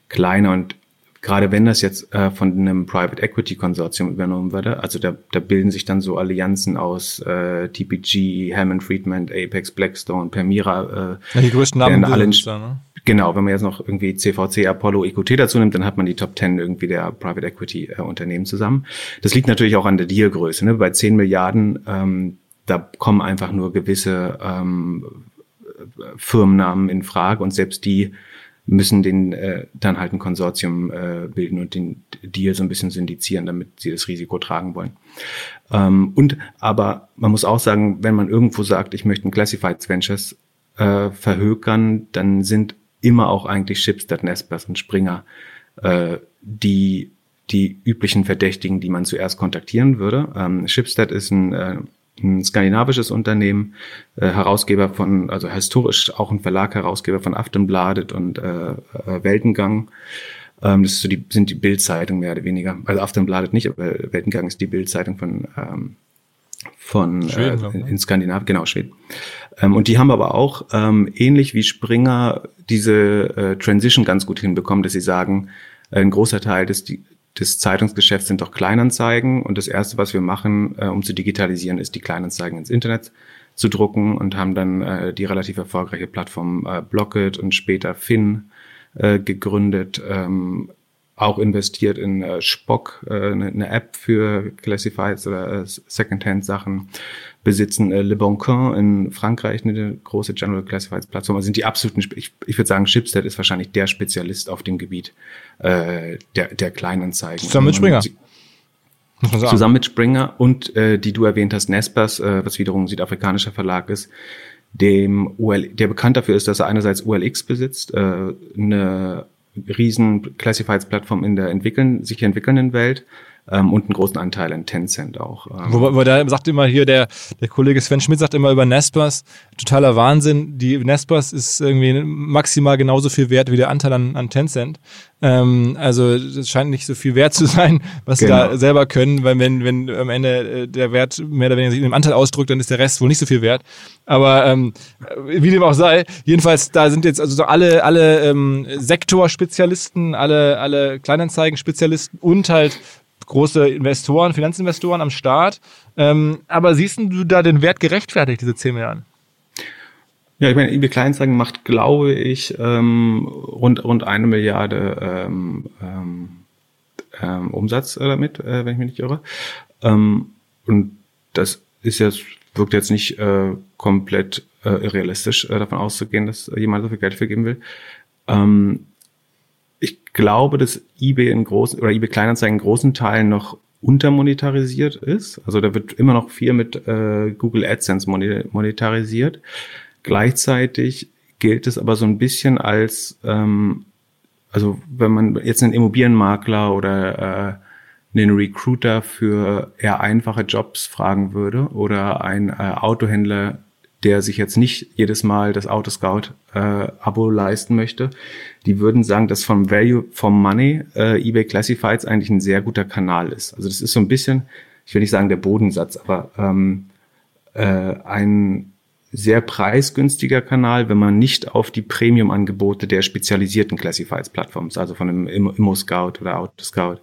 kleiner. Und gerade wenn das jetzt äh, von einem Private Equity Konsortium übernommen würde, also da, da bilden sich dann so Allianzen aus äh, TPG, Hammond Friedman, Apex, Blackstone, Permira. Äh, ja, die größten Namen alle in, da, ne? Genau, wenn man jetzt noch irgendwie CVC, Apollo, EQT dazu nimmt, dann hat man die Top 10 irgendwie der Private Equity äh, Unternehmen zusammen. Das liegt natürlich auch an der Dealgröße. Ne? Bei 10 Milliarden, ähm, da kommen einfach nur gewisse ähm, Firmennamen in Frage und selbst die müssen den äh, dann halt ein Konsortium äh, bilden und den Deal so ein bisschen syndizieren, damit sie das Risiko tragen wollen. Ähm, und aber man muss auch sagen, wenn man irgendwo sagt, ich möchte ein Classified Ventures äh, verhökern, dann sind immer auch eigentlich Shipstead, Nespers und Springer äh, die die üblichen Verdächtigen, die man zuerst kontaktieren würde. Ähm, Shipstead ist ein, äh, ein skandinavisches Unternehmen, äh, Herausgeber von, also historisch auch ein Verlag, Herausgeber von Aftenbladet und äh, äh, Weltengang. Ähm, das ist so die, sind die Bildzeitung mehr oder weniger. Also Aftenbladet nicht, aber Weltengang ist die Bildzeitung von ähm, von Schweden, äh, in, in Skandinavien, genau Schweden. Ähm, und die haben aber auch ähm, ähnlich wie Springer diese äh, Transition ganz gut hinbekommen, dass sie sagen, ein großer Teil des, des Zeitungsgeschäfts sind doch Kleinanzeigen und das erste, was wir machen, äh, um zu digitalisieren, ist die Kleinanzeigen ins Internet zu drucken und haben dann äh, die relativ erfolgreiche Plattform äh, Blocket und später Finn äh, gegründet, ähm, auch investiert in äh, Spock, äh, eine, eine App für Classifieds oder äh, Secondhand-Sachen besitzen äh, Le Bon Coin in Frankreich eine große General Classifieds Plattform. Also sind die absoluten, ich, ich würde sagen, Shipstead ist wahrscheinlich der Spezialist auf dem Gebiet äh, der, der Kleinanzeigen. Zusammen mit Springer. Zusammen mit Springer und äh, die du erwähnt hast, Nespers, äh, was wiederum ein südafrikanischer Verlag ist, dem UL, der bekannt dafür ist, dass er einerseits ULX besitzt, äh, eine riesen Classifieds-Plattform in der entwickeln, sich entwickelnden Welt ähm, und einen großen Anteil in Tencent auch. Ähm. Wo, wo da sagt immer hier, der, der Kollege Sven Schmidt sagt immer über Nespers, totaler Wahnsinn. Die Nespers ist irgendwie maximal genauso viel wert wie der Anteil an, an Tencent. Ähm, also das scheint nicht so viel wert zu sein, was genau. sie da selber können, weil wenn, wenn am Ende äh, der Wert mehr oder weniger sich in dem Anteil ausdrückt, dann ist der Rest wohl nicht so viel wert. Aber ähm, wie dem auch sei, jedenfalls da sind jetzt also so alle, alle ähm, Sektorspezialisten, alle, alle Kleinanzeigen-Spezialisten und halt große Investoren, Finanzinvestoren am Start. Ähm, aber siehst du da den Wert gerechtfertigt, diese 10 Milliarden? Ja, ich meine, eBay Kleinanzeigen macht, glaube ich, ähm, rund, rund eine Milliarde ähm, ähm, ähm, Umsatz damit, äh, wenn ich mich nicht irre. Ähm, und das ist jetzt, wirkt jetzt nicht äh, komplett äh, irrealistisch, äh, davon auszugehen, dass jemand so viel Geld vergeben will. Ähm, ich glaube, dass eBay in großen oder eBay Kleinanzeigen in großen Teilen noch untermonetarisiert ist. Also da wird immer noch viel mit äh, Google AdSense monetarisiert. Gleichzeitig gilt es aber so ein bisschen als, ähm, also wenn man jetzt einen Immobilienmakler oder äh, einen Recruiter für eher einfache Jobs fragen würde oder ein äh, Autohändler der sich jetzt nicht jedes Mal das Autoscout-Abo äh, leisten möchte, die würden sagen, dass vom Value vom Money äh, eBay Classifieds eigentlich ein sehr guter Kanal ist. Also das ist so ein bisschen, ich will nicht sagen der Bodensatz, aber ähm, äh, ein sehr preisgünstiger Kanal, wenn man nicht auf die Premium-Angebote der spezialisierten Classifieds-Plattforms, also von einem Immo-Scout oder Autoscout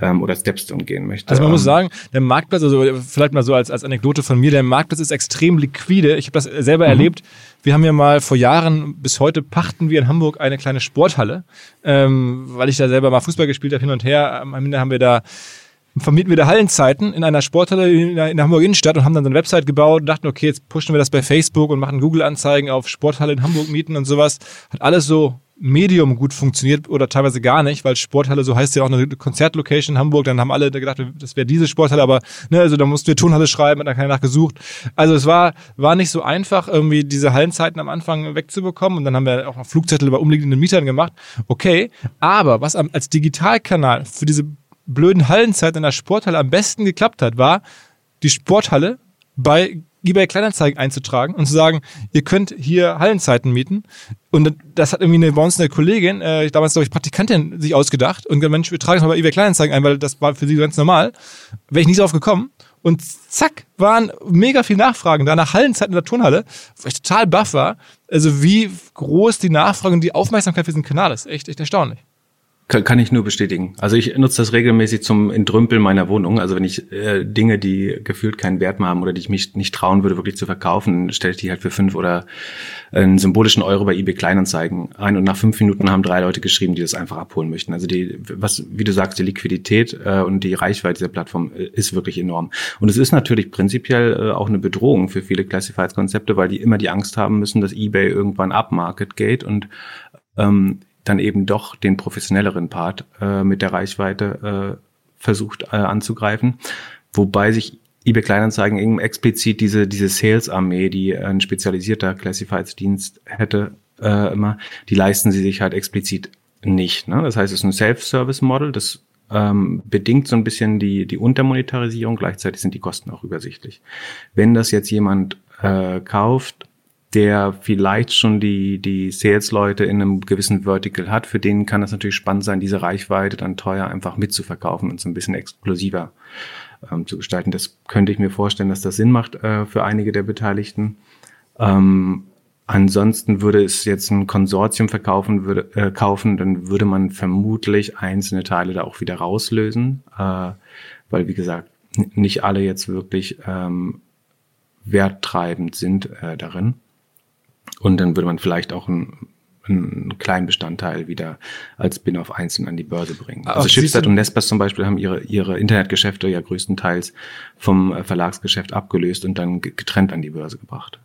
ähm, oder Stepstone gehen möchte. Also man muss ähm, sagen, der Marktplatz, also vielleicht mal so als, als Anekdote von mir, der Marktplatz ist extrem liquide. Ich habe das selber mhm. erlebt. Wir haben ja mal vor Jahren, bis heute pachten wir in Hamburg eine kleine Sporthalle, ähm, weil ich da selber mal Fußball gespielt habe, hin und her. Am Ende haben wir da vermieten wir da Hallenzeiten in einer Sporthalle in der, in der Hamburg Innenstadt und haben dann so eine Website gebaut und dachten, okay, jetzt pushen wir das bei Facebook und machen Google-Anzeigen auf Sporthalle in Hamburg mieten und sowas. Hat alles so Medium gut funktioniert oder teilweise gar nicht, weil Sporthalle, so heißt ja auch eine Konzertlocation in Hamburg, dann haben alle gedacht, das wäre diese Sporthalle, aber ne, also da mussten wir Turnhalle schreiben, hat dann keiner nachgesucht. Also es war, war nicht so einfach, irgendwie diese Hallenzeiten am Anfang wegzubekommen und dann haben wir auch Flugzettel bei umliegenden Mietern gemacht. Okay, aber was als Digitalkanal für diese blöden Hallenzeiten in der Sporthalle am besten geklappt hat, war, die Sporthalle bei eBay Kleinanzeigen einzutragen und zu sagen, ihr könnt hier Hallenzeiten mieten. Und das hat irgendwie eine, bei uns eine Kollegin, äh, damals glaube ich Praktikantin, sich ausgedacht und gesagt, Mensch, wir tragen es mal bei eBay Kleinanzeigen ein, weil das war für sie ganz normal. Wäre ich nicht drauf gekommen. Und zack, waren mega viel Nachfragen da nach Hallenzeiten in der Turnhalle, wo ich total baff war. Also wie groß die Nachfrage und die Aufmerksamkeit für diesen Kanal ist. Echt, echt erstaunlich. Kann, kann ich nur bestätigen. Also ich nutze das regelmäßig zum Entrümpeln meiner Wohnung. Also wenn ich äh, Dinge, die gefühlt keinen Wert mehr haben oder die ich mich nicht trauen würde, wirklich zu verkaufen, stelle ich die halt für fünf oder einen symbolischen Euro bei eBay Kleinanzeigen ein. Und nach fünf Minuten haben drei Leute geschrieben, die das einfach abholen möchten. Also die, was, wie du sagst, die Liquidität äh, und die Reichweite dieser Plattform äh, ist wirklich enorm. Und es ist natürlich prinzipiell äh, auch eine Bedrohung für viele Classifieds-Konzepte, weil die immer die Angst haben müssen, dass eBay irgendwann upmarket geht und ähm, dann eben doch den professionelleren Part äh, mit der Reichweite äh, versucht äh, anzugreifen. Wobei sich eBay Kleinanzeigen eben explizit diese, diese Sales-Armee, die ein spezialisierter Classifieds-Dienst hätte, äh, immer, die leisten sie sich halt explizit nicht. Ne? Das heißt, es ist ein Self-Service-Model, das ähm, bedingt so ein bisschen die, die Untermonetarisierung, gleichzeitig sind die Kosten auch übersichtlich. Wenn das jetzt jemand äh, kauft, der vielleicht schon die, die Sales-Leute in einem gewissen Vertical hat, für den kann das natürlich spannend sein, diese Reichweite dann teuer einfach mitzuverkaufen und so ein bisschen exklusiver ähm, zu gestalten. Das könnte ich mir vorstellen, dass das Sinn macht äh, für einige der Beteiligten. Ähm, ansonsten würde es jetzt ein Konsortium verkaufen, würde, äh, kaufen, dann würde man vermutlich einzelne Teile da auch wieder rauslösen, äh, weil wie gesagt, nicht alle jetzt wirklich ähm, werttreibend sind äh, darin. Und dann würde man vielleicht auch ein einen kleinen Bestandteil wieder als Spin-off einzeln an die Börse bringen. Aber also Chipset und Nespers zum Beispiel haben ihre, ihre Internetgeschäfte ja größtenteils vom äh, Verlagsgeschäft abgelöst und dann getrennt an die Börse gebracht.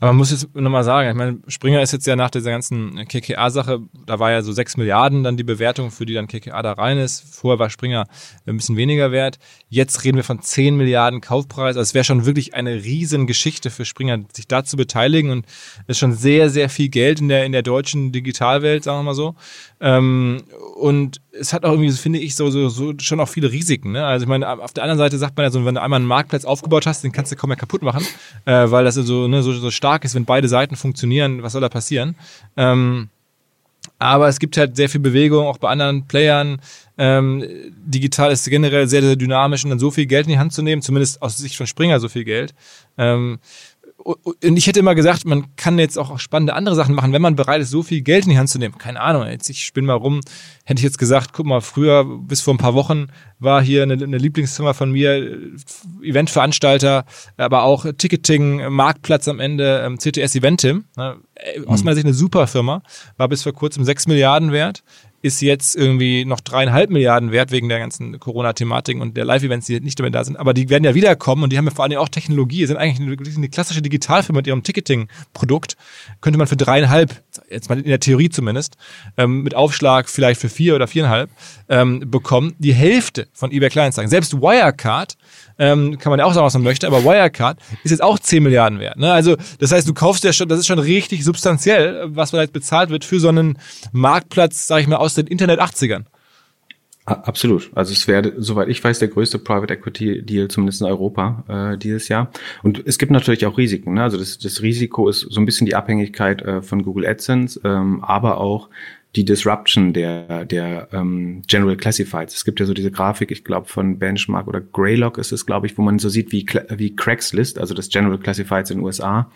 Aber man muss jetzt nochmal sagen, ich meine, Springer ist jetzt ja nach dieser ganzen KKA-Sache, da war ja so sechs Milliarden dann die Bewertung, für die dann KKA da rein ist. Vorher war Springer ein bisschen weniger wert. Jetzt reden wir von zehn Milliarden Kaufpreis. Also es wäre schon wirklich eine riesen Geschichte für Springer, sich da zu beteiligen. Und es ist schon sehr, sehr viel Geld in der, in der deutschen Digitalwelt, sagen wir mal so. Ähm, und es hat auch irgendwie, finde ich, so, so, so schon auch viele Risiken. Ne? Also ich meine, auf der anderen Seite sagt man ja so, wenn du einmal einen Marktplatz aufgebaut hast, den kannst du kaum mehr kaputt machen, äh, weil das so, ne, so, so stark ist, wenn beide Seiten funktionieren, was soll da passieren? Ähm, aber es gibt halt sehr viel Bewegung, auch bei anderen Playern. Ähm, digital ist generell sehr, sehr dynamisch und dann so viel Geld in die Hand zu nehmen, zumindest aus Sicht von Springer so viel Geld. Ähm, und ich hätte immer gesagt, man kann jetzt auch spannende andere Sachen machen, wenn man bereit ist, so viel Geld in die Hand zu nehmen. Keine Ahnung, jetzt ich spinne mal rum, hätte ich jetzt gesagt, guck mal, früher, bis vor ein paar Wochen, war hier eine, eine Lieblingszimmer von mir, Eventveranstalter, aber auch Ticketing, Marktplatz am Ende, ähm, CTS Eventim. Ne? Aus meiner Sicht eine super Firma, war bis vor kurzem sechs Milliarden wert ist jetzt irgendwie noch dreieinhalb Milliarden wert wegen der ganzen Corona-Thematik und der Live-Events, die nicht mehr da sind. Aber die werden ja wiederkommen und die haben ja vor allem auch Technologie, sind eigentlich eine, eine klassische Digitalfirma mit ihrem Ticketing-Produkt. Könnte man für dreieinhalb, jetzt mal in der Theorie zumindest, ähm, mit Aufschlag vielleicht für vier oder viereinhalb ähm, bekommen. Die Hälfte von eBay Kleinanzeigen. Selbst Wirecard ähm, kann man ja auch sagen, was man möchte, aber Wirecard ist jetzt auch 10 Milliarden wert. Ne? Also das heißt, du kaufst ja schon, das ist schon richtig substanziell, was vielleicht bezahlt wird für so einen Marktplatz, sag ich mal, aus den Internet 80ern. Absolut. Also es wäre, soweit ich weiß, der größte Private Equity Deal, zumindest in Europa, äh, dieses Jahr. Und es gibt natürlich auch Risiken. Ne? Also das, das Risiko ist so ein bisschen die Abhängigkeit äh, von Google AdSense, ähm, aber auch die Disruption der, der ähm, General Classifieds. Es gibt ja so diese Grafik, ich glaube von Benchmark oder Greylock ist es, glaube ich, wo man so sieht, wie, wie Craigslist, also das General Classifieds in den USA,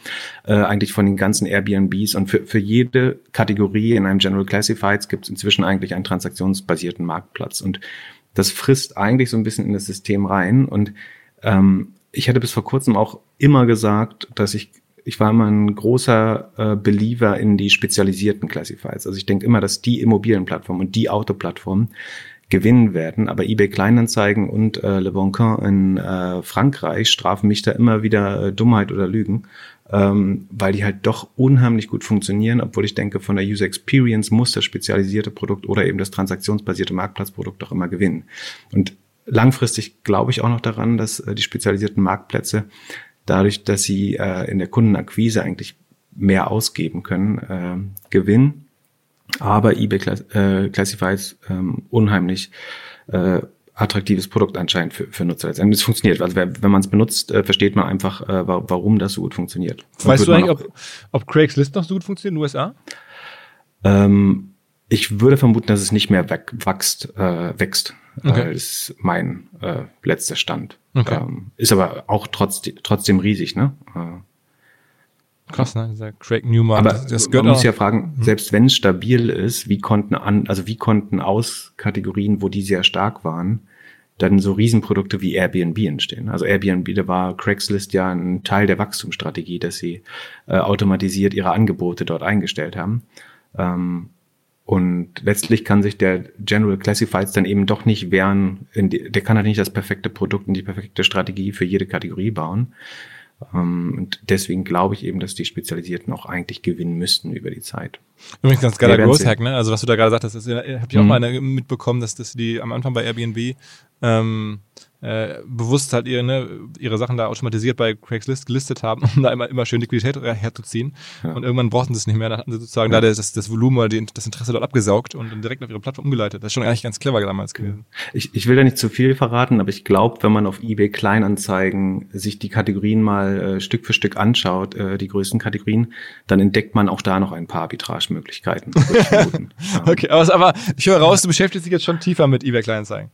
äh, eigentlich von den ganzen Airbnbs und für, für jede Kategorie in einem General Classifieds gibt es inzwischen eigentlich einen transaktionsbasierten Marktplatz. Und das frisst eigentlich so ein bisschen in das System rein. Und ähm, ich hatte bis vor kurzem auch immer gesagt, dass ich ich war immer ein großer äh, Believer in die spezialisierten Classifieds. Also ich denke immer, dass die Immobilienplattformen und die Autoplattformen gewinnen werden. Aber eBay Kleinanzeigen und äh, Le Bon in äh, Frankreich strafen mich da immer wieder äh, Dummheit oder Lügen, ähm, weil die halt doch unheimlich gut funktionieren, obwohl ich denke, von der User Experience muss das spezialisierte Produkt oder eben das transaktionsbasierte Marktplatzprodukt doch immer gewinnen. Und langfristig glaube ich auch noch daran, dass äh, die spezialisierten Marktplätze dadurch, dass sie äh, in der Kundenakquise eigentlich mehr ausgeben können, äh, gewinnen. Aber eBay Class äh, Classifieds ähm, unheimlich äh, attraktives Produkt anscheinend für, für Nutzer. Und es funktioniert. Also wenn, wenn man es benutzt, äh, versteht man einfach, äh, warum das so gut funktioniert. Weißt du eigentlich, ob, ob Craigslist noch so gut funktioniert in den USA? Ähm, ich würde vermuten, dass es nicht mehr wächst, äh, wächst. Okay. Äh, ist mein äh, letzter Stand. Okay. Ähm, ist aber auch trotz, trotzdem riesig, ne? Äh, Krass, ne? Dieser Craig Newman. Aber das gehört man muss ja fragen, mhm. selbst wenn es stabil ist, wie konnten an, also wie konnten aus Kategorien, wo die sehr stark waren, dann so Riesenprodukte wie Airbnb entstehen. Also Airbnb, da war Craigslist ja ein Teil der Wachstumsstrategie, dass sie äh, automatisiert ihre Angebote dort eingestellt haben. Ähm, und letztlich kann sich der General Classifieds dann eben doch nicht wehren, die, der kann halt nicht das perfekte Produkt und die perfekte Strategie für jede Kategorie bauen. Ähm, und deswegen glaube ich eben, dass die Spezialisierten auch eigentlich gewinnen müssten über die Zeit. Übrigens ganz geiler Growth Hack, ne? Also was du da gerade sagtest, das habe ich auch mhm. mal mitbekommen, dass, dass die am Anfang bei Airbnb ähm, äh, bewusst halt ihre, ne, ihre Sachen da automatisiert bei Craigslist gelistet haben, um da immer, immer schön Liquidität herzuziehen. Ja. Und irgendwann brauchten sie es nicht mehr, dann hatten sie sozusagen ja. da das, das Volumen oder die, das Interesse dort abgesaugt und dann direkt auf ihre Plattform umgeleitet. Das ist schon eigentlich ganz clever damals gewesen. Ich, ich will da nicht zu viel verraten, aber ich glaube, wenn man auf eBay Kleinanzeigen sich die Kategorien mal äh, Stück für Stück anschaut, äh, die größten Kategorien, dann entdeckt man auch da noch ein paar Arbitragemöglichkeiten. okay, aber, aber ich höre raus, du beschäftigst dich jetzt schon tiefer mit eBay Kleinanzeigen.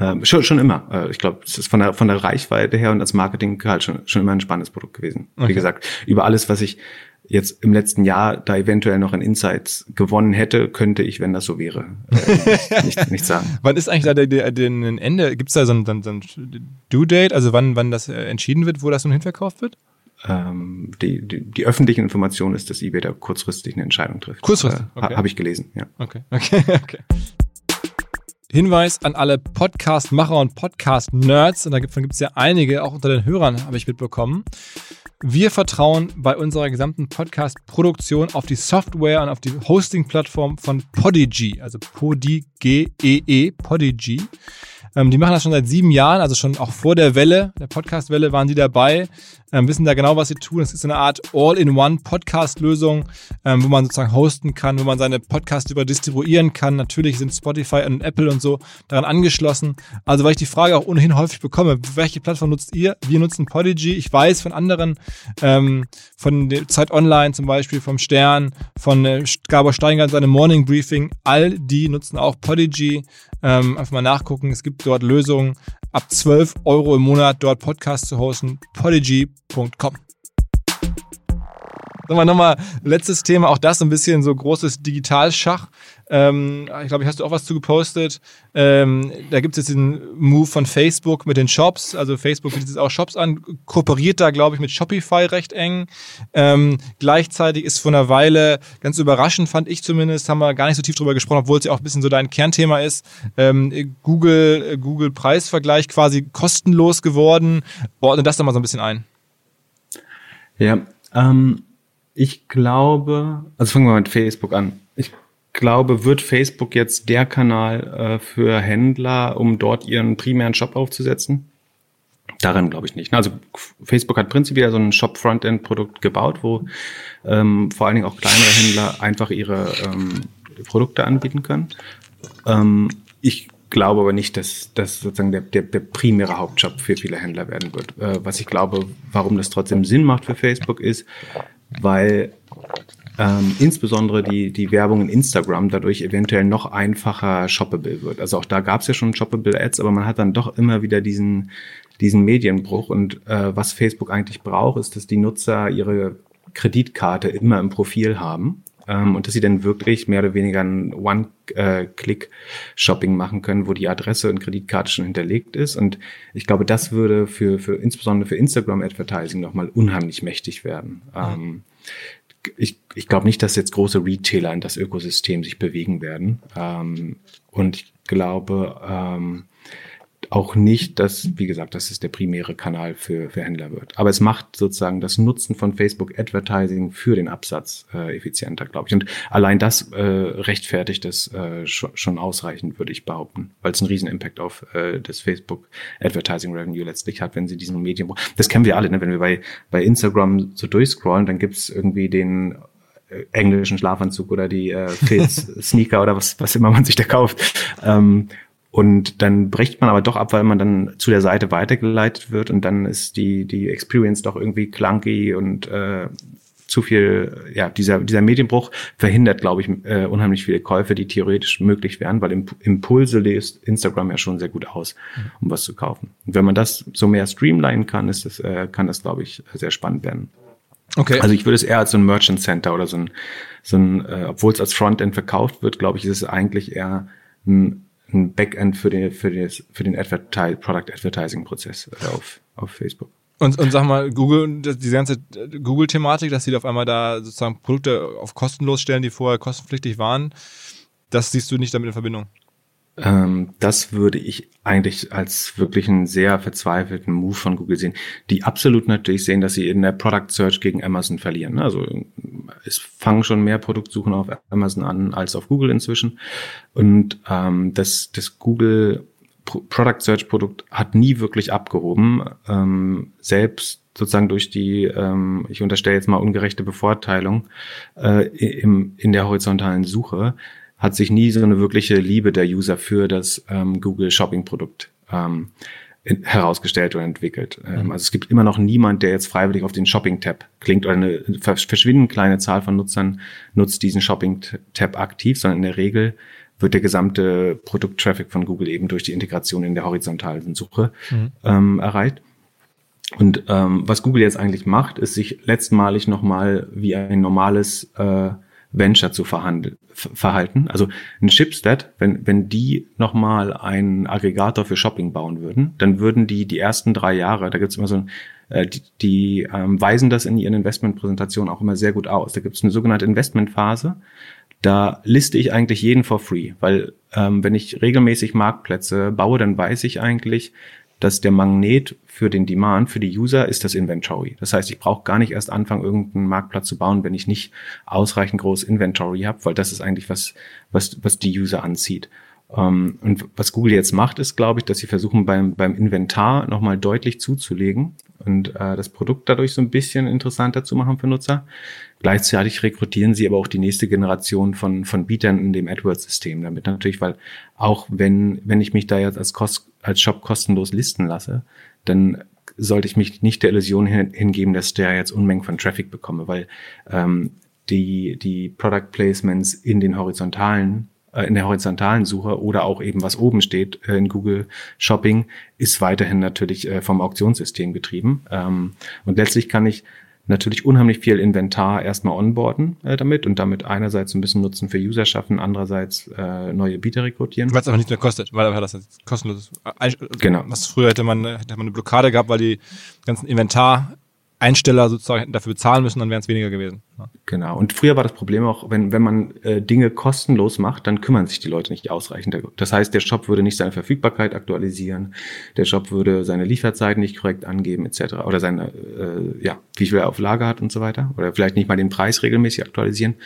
Ähm, schon, schon immer. Äh, ich glaube, es ist von der, von der Reichweite her und als Marketing halt schon, schon immer ein spannendes Produkt gewesen. Okay. Wie gesagt, über alles, was ich jetzt im letzten Jahr da eventuell noch in Insights gewonnen hätte, könnte ich, wenn das so wäre, äh, nicht, nicht sagen. wann ist eigentlich da der, der, der Ende? Gibt es da so ein, so ein Due-Date, also wann, wann das äh, entschieden wird, wo das nun hinverkauft wird? Ähm, die, die, die öffentliche Information ist, dass eBay da kurzfristig eine Entscheidung trifft. Kurzfristig? Äh, okay. Habe ich gelesen, ja. Okay, okay, okay. Hinweis an alle Podcast-Macher und Podcast-Nerds, und davon gibt es ja einige, auch unter den Hörern habe ich mitbekommen. Wir vertrauen bei unserer gesamten Podcast-Produktion auf die Software und auf die Hosting-Plattform von Podigy, also Podigy, Podigy. Ähm, die machen das schon seit sieben Jahren, also schon auch vor der Welle, der Podcast-Welle waren die dabei ähm, wissen da genau, was sie tun. Es ist eine Art All-in-One-Podcast-Lösung, ähm, wo man sozusagen hosten kann, wo man seine Podcasts über distribuieren kann. Natürlich sind Spotify und Apple und so daran angeschlossen. Also, weil ich die Frage auch ohnehin häufig bekomme, welche Plattform nutzt ihr? Wir nutzen Podigy. Ich weiß von anderen, ähm, von der Zeit Online zum Beispiel, vom Stern, von äh, Gabor Steingart, seinem Morning Briefing. All die nutzen auch Podigy. Ähm, einfach mal nachgucken. Es gibt dort Lösungen, ab 12 Euro im Monat dort Podcasts zu hosten. Podigy.com. Wir nochmal, letztes Thema, auch das ein bisschen so großes Digitalschach. Ähm, ich glaube, ich hast du auch was zu gepostet. Ähm, da gibt es jetzt den Move von Facebook mit den Shops. Also Facebook bietet jetzt auch Shops an, kooperiert da, glaube ich, mit Shopify recht eng. Ähm, gleichzeitig ist vor einer Weile, ganz überraschend fand ich zumindest, haben wir gar nicht so tief drüber gesprochen, obwohl es ja auch ein bisschen so dein Kernthema ist, ähm, Google, äh, Google Preisvergleich quasi kostenlos geworden. Ordne das da mal so ein bisschen ein. Ja, ähm, ich glaube, also fangen wir mit Facebook an. Glaube, wird Facebook jetzt der Kanal äh, für Händler, um dort ihren primären Shop aufzusetzen? Daran glaube ich nicht. Also Facebook hat prinzipiell so ein Shop-Frontend-Produkt gebaut, wo ähm, vor allen Dingen auch kleinere Händler einfach ihre ähm, Produkte anbieten können. Ähm, ich glaube aber nicht, dass das sozusagen der, der, der primäre Hauptjob für viele Händler werden wird. Äh, was ich glaube, warum das trotzdem Sinn macht für Facebook ist, weil ähm, insbesondere die, die Werbung in Instagram dadurch eventuell noch einfacher shoppable wird. Also auch da gab es ja schon shoppable Ads, aber man hat dann doch immer wieder diesen, diesen Medienbruch. Und äh, was Facebook eigentlich braucht, ist, dass die Nutzer ihre Kreditkarte immer im Profil haben ähm, und dass sie dann wirklich mehr oder weniger ein One-Click-Shopping machen können, wo die Adresse und Kreditkarte schon hinterlegt ist. Und ich glaube, das würde für, für insbesondere für Instagram-Advertising nochmal unheimlich mächtig werden. Ähm, ich, ich glaube nicht, dass jetzt große Retailer in das Ökosystem sich bewegen werden. Ähm, und ich glaube ähm, auch nicht, dass, wie gesagt, dass es der primäre Kanal für, für Händler wird. Aber es macht sozusagen das Nutzen von Facebook Advertising für den Absatz äh, effizienter, glaube ich. Und allein das äh, rechtfertigt es äh, schon, schon ausreichend, würde ich behaupten, weil es einen riesen Impact auf äh, das Facebook Advertising Revenue letztlich hat, wenn sie diesen Medien. Das kennen wir alle, ne? wenn wir bei, bei Instagram so durchscrollen, dann gibt's irgendwie den englischen Schlafanzug oder die äh, Filz Sneaker oder was, was immer man sich da kauft. Ähm, und dann bricht man aber doch ab, weil man dann zu der Seite weitergeleitet wird und dann ist die, die Experience doch irgendwie clunky und äh, zu viel, ja, dieser, dieser Medienbruch verhindert, glaube ich, äh, unheimlich viele Käufe, die theoretisch möglich wären, weil Impulse löst Instagram ja schon sehr gut aus, um was zu kaufen. Und wenn man das so mehr streamlinen kann, ist das, äh, kann das, glaube ich, sehr spannend werden. Okay. Also ich würde es eher als so ein Merchant Center oder so ein, so ein äh, obwohl es als Frontend verkauft wird, glaube ich, ist es eigentlich eher ein ein Backend für den, für den, für den Advertise, Product Advertising Prozess äh, auf, auf Facebook. Und, und sag mal, Google, diese ganze Google-Thematik, dass sie auf einmal da sozusagen Produkte auf kostenlos stellen, die vorher kostenpflichtig waren, das siehst du nicht damit in Verbindung? Ähm, das würde ich eigentlich als wirklich einen sehr verzweifelten Move von Google sehen, die absolut natürlich sehen, dass sie in der Product Search gegen Amazon verlieren. Ne? Also es fangen schon mehr Produktsuchen auf Amazon an als auf Google inzwischen. Und ähm, das, das Google Product Search Produkt hat nie wirklich abgehoben, ähm, selbst sozusagen durch die, ähm, ich unterstelle jetzt mal ungerechte Bevorteilung äh, im, in der horizontalen Suche hat sich nie so eine wirkliche Liebe der User für das ähm, Google Shopping Produkt ähm, in, herausgestellt oder entwickelt. Ähm, mhm. also es gibt immer noch niemand, der jetzt freiwillig auf den Shopping-Tab klingt oder eine verschwindend kleine Zahl von Nutzern nutzt diesen Shopping-Tab aktiv, sondern in der Regel wird der gesamte Produkttraffic von Google eben durch die Integration in der horizontalen Suche mhm. ähm, erreicht. Und ähm, was Google jetzt eigentlich macht, ist sich letztmalig nochmal wie ein normales äh, Venture zu verhalten. Also ein Shipstead, wenn, wenn die nochmal einen Aggregator für Shopping bauen würden, dann würden die die ersten drei Jahre, da gibt's immer so ein, äh, die, die ähm, weisen das in ihren Investmentpräsentationen auch immer sehr gut aus. Da gibt's eine sogenannte Investmentphase. Da liste ich eigentlich jeden for free, weil ähm, wenn ich regelmäßig Marktplätze baue, dann weiß ich eigentlich, dass der Magnet für den Demand, für die User ist das Inventory. Das heißt, ich brauche gar nicht erst anfangen, irgendeinen Marktplatz zu bauen, wenn ich nicht ausreichend groß Inventory habe, weil das ist eigentlich was, was, was die User anzieht. Um, ähm, und was Google jetzt macht, ist, glaube ich, dass sie versuchen, beim, beim Inventar nochmal deutlich zuzulegen und äh, das Produkt dadurch so ein bisschen interessanter zu machen für Nutzer. Gleichzeitig rekrutieren sie aber auch die nächste Generation von, von Bietern in dem AdWords-System damit natürlich, weil auch wenn, wenn ich mich da jetzt als, Kost, als Shop kostenlos listen lasse, dann sollte ich mich nicht der Illusion hin, hingeben, dass der jetzt Unmengen von Traffic bekomme, weil ähm, die, die Product Placements in den horizontalen in der horizontalen Suche oder auch eben was oben steht äh, in Google Shopping ist weiterhin natürlich äh, vom Auktionssystem getrieben. Ähm, und letztlich kann ich natürlich unheimlich viel Inventar erstmal onboarden äh, damit und damit einerseits ein bisschen Nutzen für User schaffen, andererseits äh, neue Bieter rekrutieren. Weil es aber nicht mehr kostet, weil das jetzt kostenlos ist. Genau. Was früher hätte man, hätte man eine Blockade gehabt, weil die ganzen Inventar Einsteller sozusagen hätten dafür bezahlen müssen, dann wären es weniger gewesen. Ja. Genau. Und früher war das Problem auch, wenn, wenn man äh, Dinge kostenlos macht, dann kümmern sich die Leute nicht ausreichend. Das heißt, der Shop würde nicht seine Verfügbarkeit aktualisieren, der Shop würde seine Lieferzeiten nicht korrekt angeben, etc. Oder seine, äh, ja, wie viel er auf Lager hat und so weiter. Oder vielleicht nicht mal den Preis regelmäßig aktualisieren.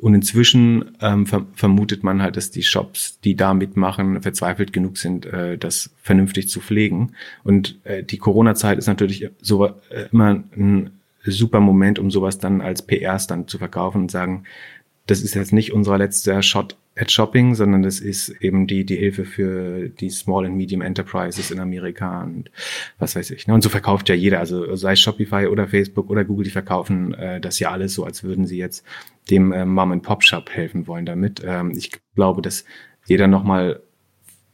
Und inzwischen ähm, ver vermutet man halt, dass die Shops, die da mitmachen, verzweifelt genug sind, äh, das vernünftig zu pflegen. Und äh, die Corona-Zeit ist natürlich so äh, immer ein super Moment, um sowas dann als PR-Stand zu verkaufen und sagen, das ist jetzt nicht unser letzter Shot at Shopping, sondern das ist eben die, die Hilfe für die Small and Medium Enterprises in Amerika und was weiß ich. Ne? Und so verkauft ja jeder, also sei es Shopify oder Facebook oder Google, die verkaufen äh, das ja alles so, als würden sie jetzt dem äh, Mom-and-Pop-Shop helfen wollen damit. Ähm, ich glaube, dass jeder nochmal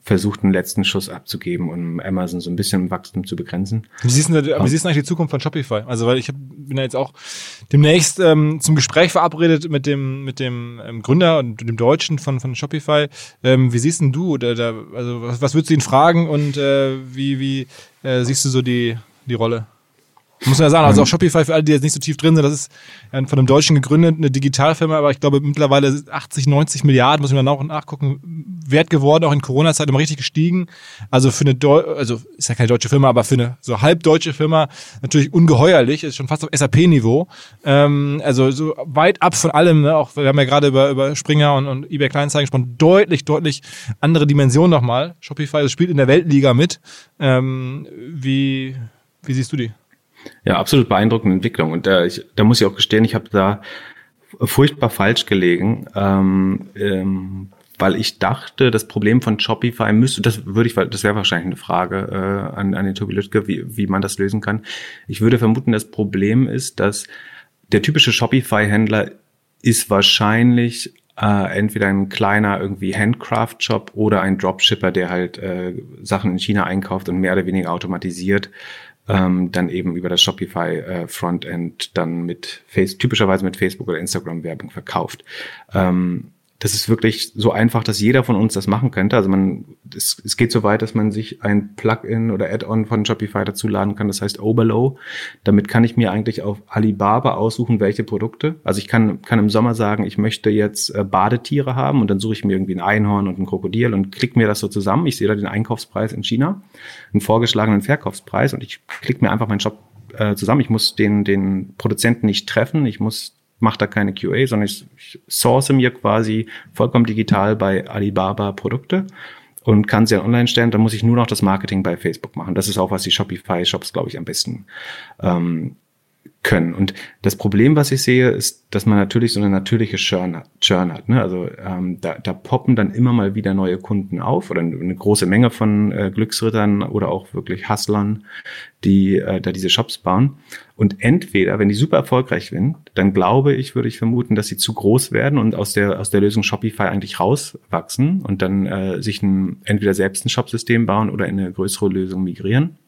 versucht, einen letzten Schuss abzugeben, um Amazon so ein bisschen im Wachstum zu begrenzen. Wie siehst du, wie siehst du eigentlich die Zukunft von Shopify? Also, weil ich hab, bin ja jetzt auch demnächst ähm, zum Gespräch verabredet mit dem, mit dem ähm, Gründer und dem Deutschen von, von Shopify. Ähm, wie siehst denn du, oder, da, also was, was würdest du ihn fragen und äh, wie, wie äh, siehst du so die, die Rolle? Muss man ja sagen, also auch Shopify für alle, die jetzt nicht so tief drin sind, das ist von einem Deutschen gegründet, eine Digitalfirma, aber ich glaube mittlerweile 80, 90 Milliarden, muss ich mal nachgucken, wert geworden, auch in Corona-Zeit immer richtig gestiegen. Also für eine, Deu also ist ja keine deutsche Firma, aber für eine so halbdeutsche Firma natürlich ungeheuerlich, ist schon fast auf SAP-Niveau. Ähm, also so weit ab von allem, ne? auch wir haben ja gerade über, über Springer und, und eBay Kleinanzeigen gesprochen, deutlich, deutlich andere Dimension nochmal. Shopify das spielt in der Weltliga mit. Ähm, wie, wie siehst du die? Ja, absolut beeindruckende Entwicklung. Und da, ich, da muss ich auch gestehen, ich habe da furchtbar falsch gelegen, ähm, ähm, weil ich dachte, das Problem von Shopify müsste, das würde ich, das wäre wahrscheinlich eine Frage äh, an, an den Tobi Lüttke, wie, wie man das lösen kann. Ich würde vermuten, das Problem ist, dass der typische Shopify-Händler ist wahrscheinlich äh, entweder ein kleiner irgendwie Handcraft-Shop oder ein Dropshipper, der halt äh, Sachen in China einkauft und mehr oder weniger automatisiert ähm, dann eben über das Shopify äh, Frontend dann mit Face, typischerweise mit Facebook oder Instagram Werbung verkauft. Ähm, das ist wirklich so einfach, dass jeder von uns das machen könnte. Also man, es, es geht so weit, dass man sich ein Plugin oder Add-on von Shopify dazuladen kann. Das heißt Oberlow. Damit kann ich mir eigentlich auf Alibaba aussuchen, welche Produkte. Also ich kann, kann im Sommer sagen, ich möchte jetzt äh, Badetiere haben und dann suche ich mir irgendwie ein Einhorn und ein Krokodil und klicke mir das so zusammen. Ich sehe da den Einkaufspreis in China, einen vorgeschlagenen Verkaufspreis und ich klicke mir einfach meinen Shop äh, zusammen. Ich muss den, den Produzenten nicht treffen. Ich muss mache da keine QA, sondern ich, ich source mir quasi vollkommen digital bei Alibaba Produkte und kann sie online stellen. Dann muss ich nur noch das Marketing bei Facebook machen. Das ist auch, was die Shopify-Shops, glaube ich, am besten ähm, können. Und das Problem, was ich sehe, ist, dass man natürlich so eine natürliche Churn, Churn hat. Ne? Also ähm, da, da poppen dann immer mal wieder neue Kunden auf oder eine große Menge von äh, Glücksrittern oder auch wirklich Hustlern, die äh, da diese Shops bauen. Und entweder, wenn die super erfolgreich sind, dann glaube ich, würde ich vermuten, dass sie zu groß werden und aus der aus der Lösung Shopify eigentlich rauswachsen und dann äh, sich ein, entweder selbst ein Shopsystem bauen oder in eine größere Lösung migrieren.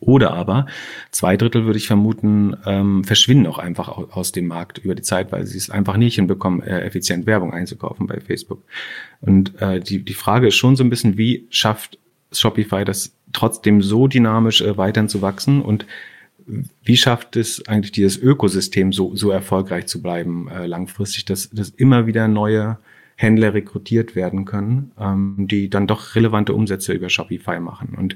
Oder aber zwei Drittel würde ich vermuten, ähm, verschwinden auch einfach aus dem Markt über die Zeit, weil sie es einfach nicht hinbekommen, äh, effizient Werbung einzukaufen bei Facebook. Und äh, die, die Frage ist schon so ein bisschen, wie schafft Shopify das trotzdem so dynamisch äh, weiterhin zu wachsen und wie schafft es eigentlich dieses Ökosystem so, so erfolgreich zu bleiben äh, langfristig, dass, dass immer wieder neue Händler rekrutiert werden können, ähm, die dann doch relevante Umsätze über Shopify machen. Und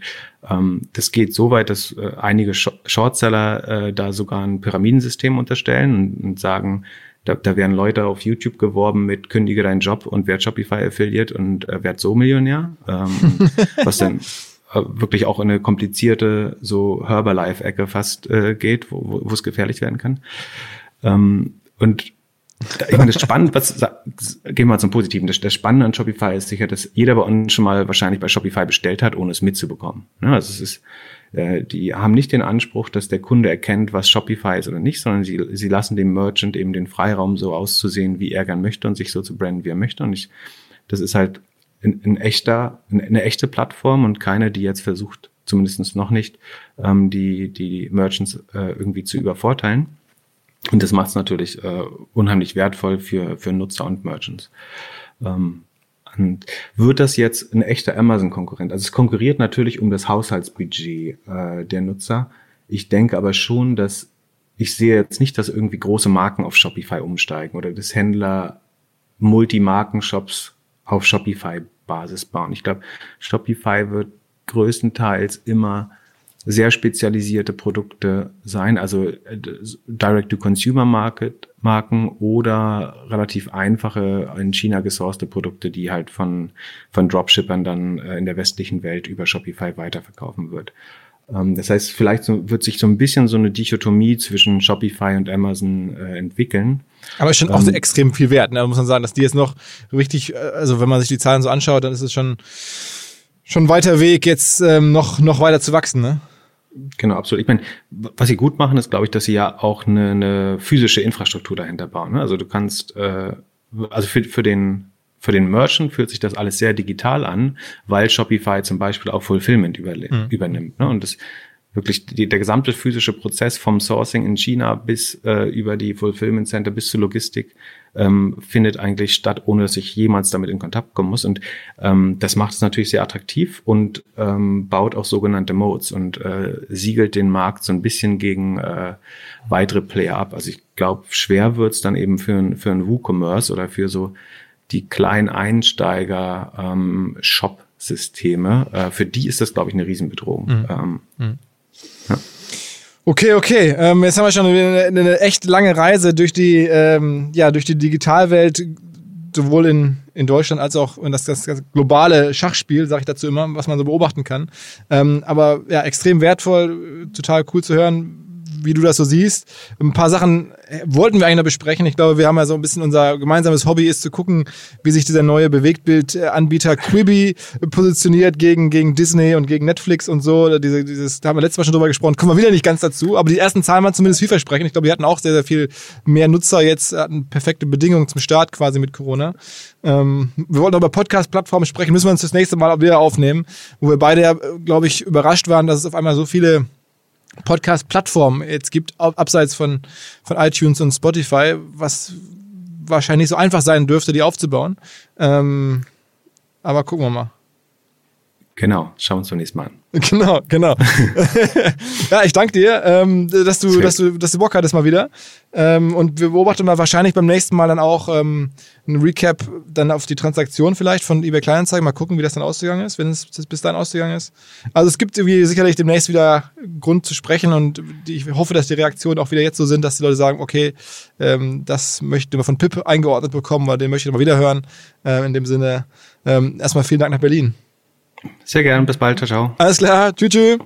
ähm, das geht so weit, dass äh, einige Sh Shortseller äh, da sogar ein Pyramidensystem unterstellen und, und sagen, da, da werden Leute auf YouTube geworben mit kündige deinen Job und werd Shopify Affiliate und äh, werd so Millionär, ähm, was dann äh, wirklich auch in eine komplizierte so Herbalife-Ecke fast äh, geht, wo, wo es gefährlich werden kann. Ähm, und ich meine, das Spannende, was, gehen wir mal zum Positiven. Das, das, Spannende an Shopify ist sicher, dass jeder bei uns schon mal wahrscheinlich bei Shopify bestellt hat, ohne es mitzubekommen. Ja, also es ist, äh, die haben nicht den Anspruch, dass der Kunde erkennt, was Shopify ist oder nicht, sondern sie, sie lassen dem Merchant eben den Freiraum, so auszusehen, wie er gern möchte und sich so zu branden, wie er möchte. Und ich, das ist halt ein, ein echter, eine echte Plattform und keine, die jetzt versucht, zumindest noch nicht, ähm, die, die Merchants äh, irgendwie zu übervorteilen. Und das macht es natürlich äh, unheimlich wertvoll für, für Nutzer und Merchants. Ähm, und wird das jetzt ein echter Amazon-Konkurrent? Also es konkurriert natürlich um das Haushaltsbudget äh, der Nutzer. Ich denke aber schon, dass ich sehe jetzt nicht, dass irgendwie große Marken auf Shopify umsteigen oder dass Händler Multimarken-Shops auf Shopify-Basis bauen. Ich glaube, Shopify wird größtenteils immer sehr spezialisierte Produkte sein, also äh, Direct-to-Consumer-Marken oder relativ einfache in China gesourcete Produkte, die halt von, von Dropshippern dann äh, in der westlichen Welt über Shopify weiterverkaufen wird. Ähm, das heißt, vielleicht wird sich so ein bisschen so eine Dichotomie zwischen Shopify und Amazon äh, entwickeln. Aber ist schon ähm, auch so extrem viel wert. Ne? Da muss man sagen, dass die jetzt noch richtig, also wenn man sich die Zahlen so anschaut, dann ist es schon schon weiter Weg, jetzt ähm, noch, noch weiter zu wachsen, ne? Genau, absolut. Ich meine, was sie gut machen, ist, glaube ich, dass sie ja auch eine, eine physische Infrastruktur dahinter bauen. Ne? Also du kannst, äh, also für, für den für den Merchant fühlt sich das alles sehr digital an, weil Shopify zum Beispiel auch Fulfillment über, mhm. übernimmt. Ne? Und das wirklich die, der gesamte physische Prozess vom Sourcing in China bis äh, über die Fulfillment Center bis zur Logistik ähm, findet eigentlich statt, ohne dass ich jemals damit in Kontakt kommen muss. Und ähm, das macht es natürlich sehr attraktiv und ähm, baut auch sogenannte Modes und äh, siegelt den Markt so ein bisschen gegen äh, weitere Player ab. Also ich glaube, schwer wird's dann eben für, ein, für ein WooCommerce oder für so die kleinen Einsteiger ähm, Shop-Systeme. Äh, für die ist das, glaube ich, eine Riesenbedrohung. Mhm. Ähm, mhm. Okay, okay. Ähm, jetzt haben wir schon eine, eine, echt lange Reise durch die, ähm, ja, durch die Digitalwelt, sowohl in, in Deutschland als auch in das, das, das globale Schachspiel, sage ich dazu immer, was man so beobachten kann. Ähm, aber ja, extrem wertvoll, total cool zu hören, wie du das so siehst. Ein paar Sachen äh, wollten wir eigentlich noch besprechen. Ich glaube, wir haben ja so ein bisschen unser gemeinsames Hobby ist zu gucken, wie sich dieser neue Bewegtbildanbieter Quibi positioniert gegen, gegen Disney und gegen Netflix und so. Diese, dieses, da haben wir letztes Mal schon drüber gesprochen, kommen wir wieder nicht ganz dazu. Aber die ersten Zahlen waren zumindest vielversprechend. Ich glaube, die hatten auch sehr, sehr viel mehr Nutzer jetzt, hatten perfekte Bedingungen zum Start quasi mit Corona. Ähm, wir wollten über Podcast-Plattformen sprechen, müssen wir uns das nächste Mal wieder aufnehmen, wo wir beide, äh, glaube ich, überrascht waren, dass es auf einmal so viele Podcast-Plattformen jetzt gibt, abseits von, von iTunes und Spotify. Was, wahrscheinlich so einfach sein dürfte, die aufzubauen. Ähm, aber gucken wir mal. Genau, schauen wir uns zunächst mal an. Genau, genau. ja, ich danke dir, ähm, dass, du, dass, du, dass du Bock hattest mal wieder. Ähm, und wir beobachten mal wahrscheinlich beim nächsten Mal dann auch ähm, ein Recap dann auf die Transaktion vielleicht von eBay Kleinanzeigen. Mal gucken, wie das dann ausgegangen ist, wenn es bis dahin ausgegangen ist. Also es gibt irgendwie sicherlich demnächst wieder Grund zu sprechen und ich hoffe, dass die Reaktionen auch wieder jetzt so sind, dass die Leute sagen, okay, ähm, das möchte man von Pip eingeordnet bekommen, weil den möchte ich mal wieder hören. Äh, in dem Sinne, ähm, erstmal vielen Dank nach Berlin. Sehr gern, bis bald, ciao, ciao. Alles klar, tschüss, tschüss.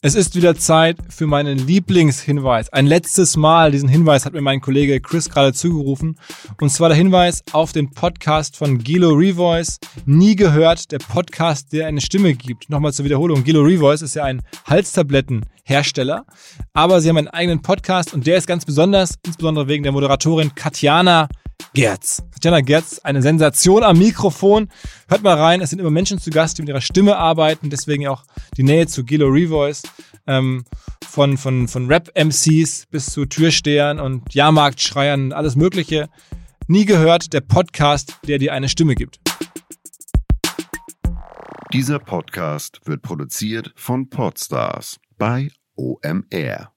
Es ist wieder Zeit für meinen Lieblingshinweis. Ein letztes Mal diesen Hinweis hat mir mein Kollege Chris gerade zugerufen. Und zwar der Hinweis auf den Podcast von Gilo Revoice. Nie gehört, der Podcast, der eine Stimme gibt. Nochmal zur Wiederholung. Gilo Revoice ist ja ein Halstablettenhersteller. Aber sie haben einen eigenen Podcast und der ist ganz besonders, insbesondere wegen der Moderatorin Katjana Gerz. Tatjana Gerz, eine Sensation am Mikrofon. Hört mal rein, es sind immer Menschen zu Gast, die mit ihrer Stimme arbeiten, deswegen auch die Nähe zu Gilo Revoice. Ähm, von, von, von Rap-MCs bis zu Türstehern und Jahrmarktschreiern, alles Mögliche. Nie gehört der Podcast, der dir eine Stimme gibt. Dieser Podcast wird produziert von Podstars bei OMR.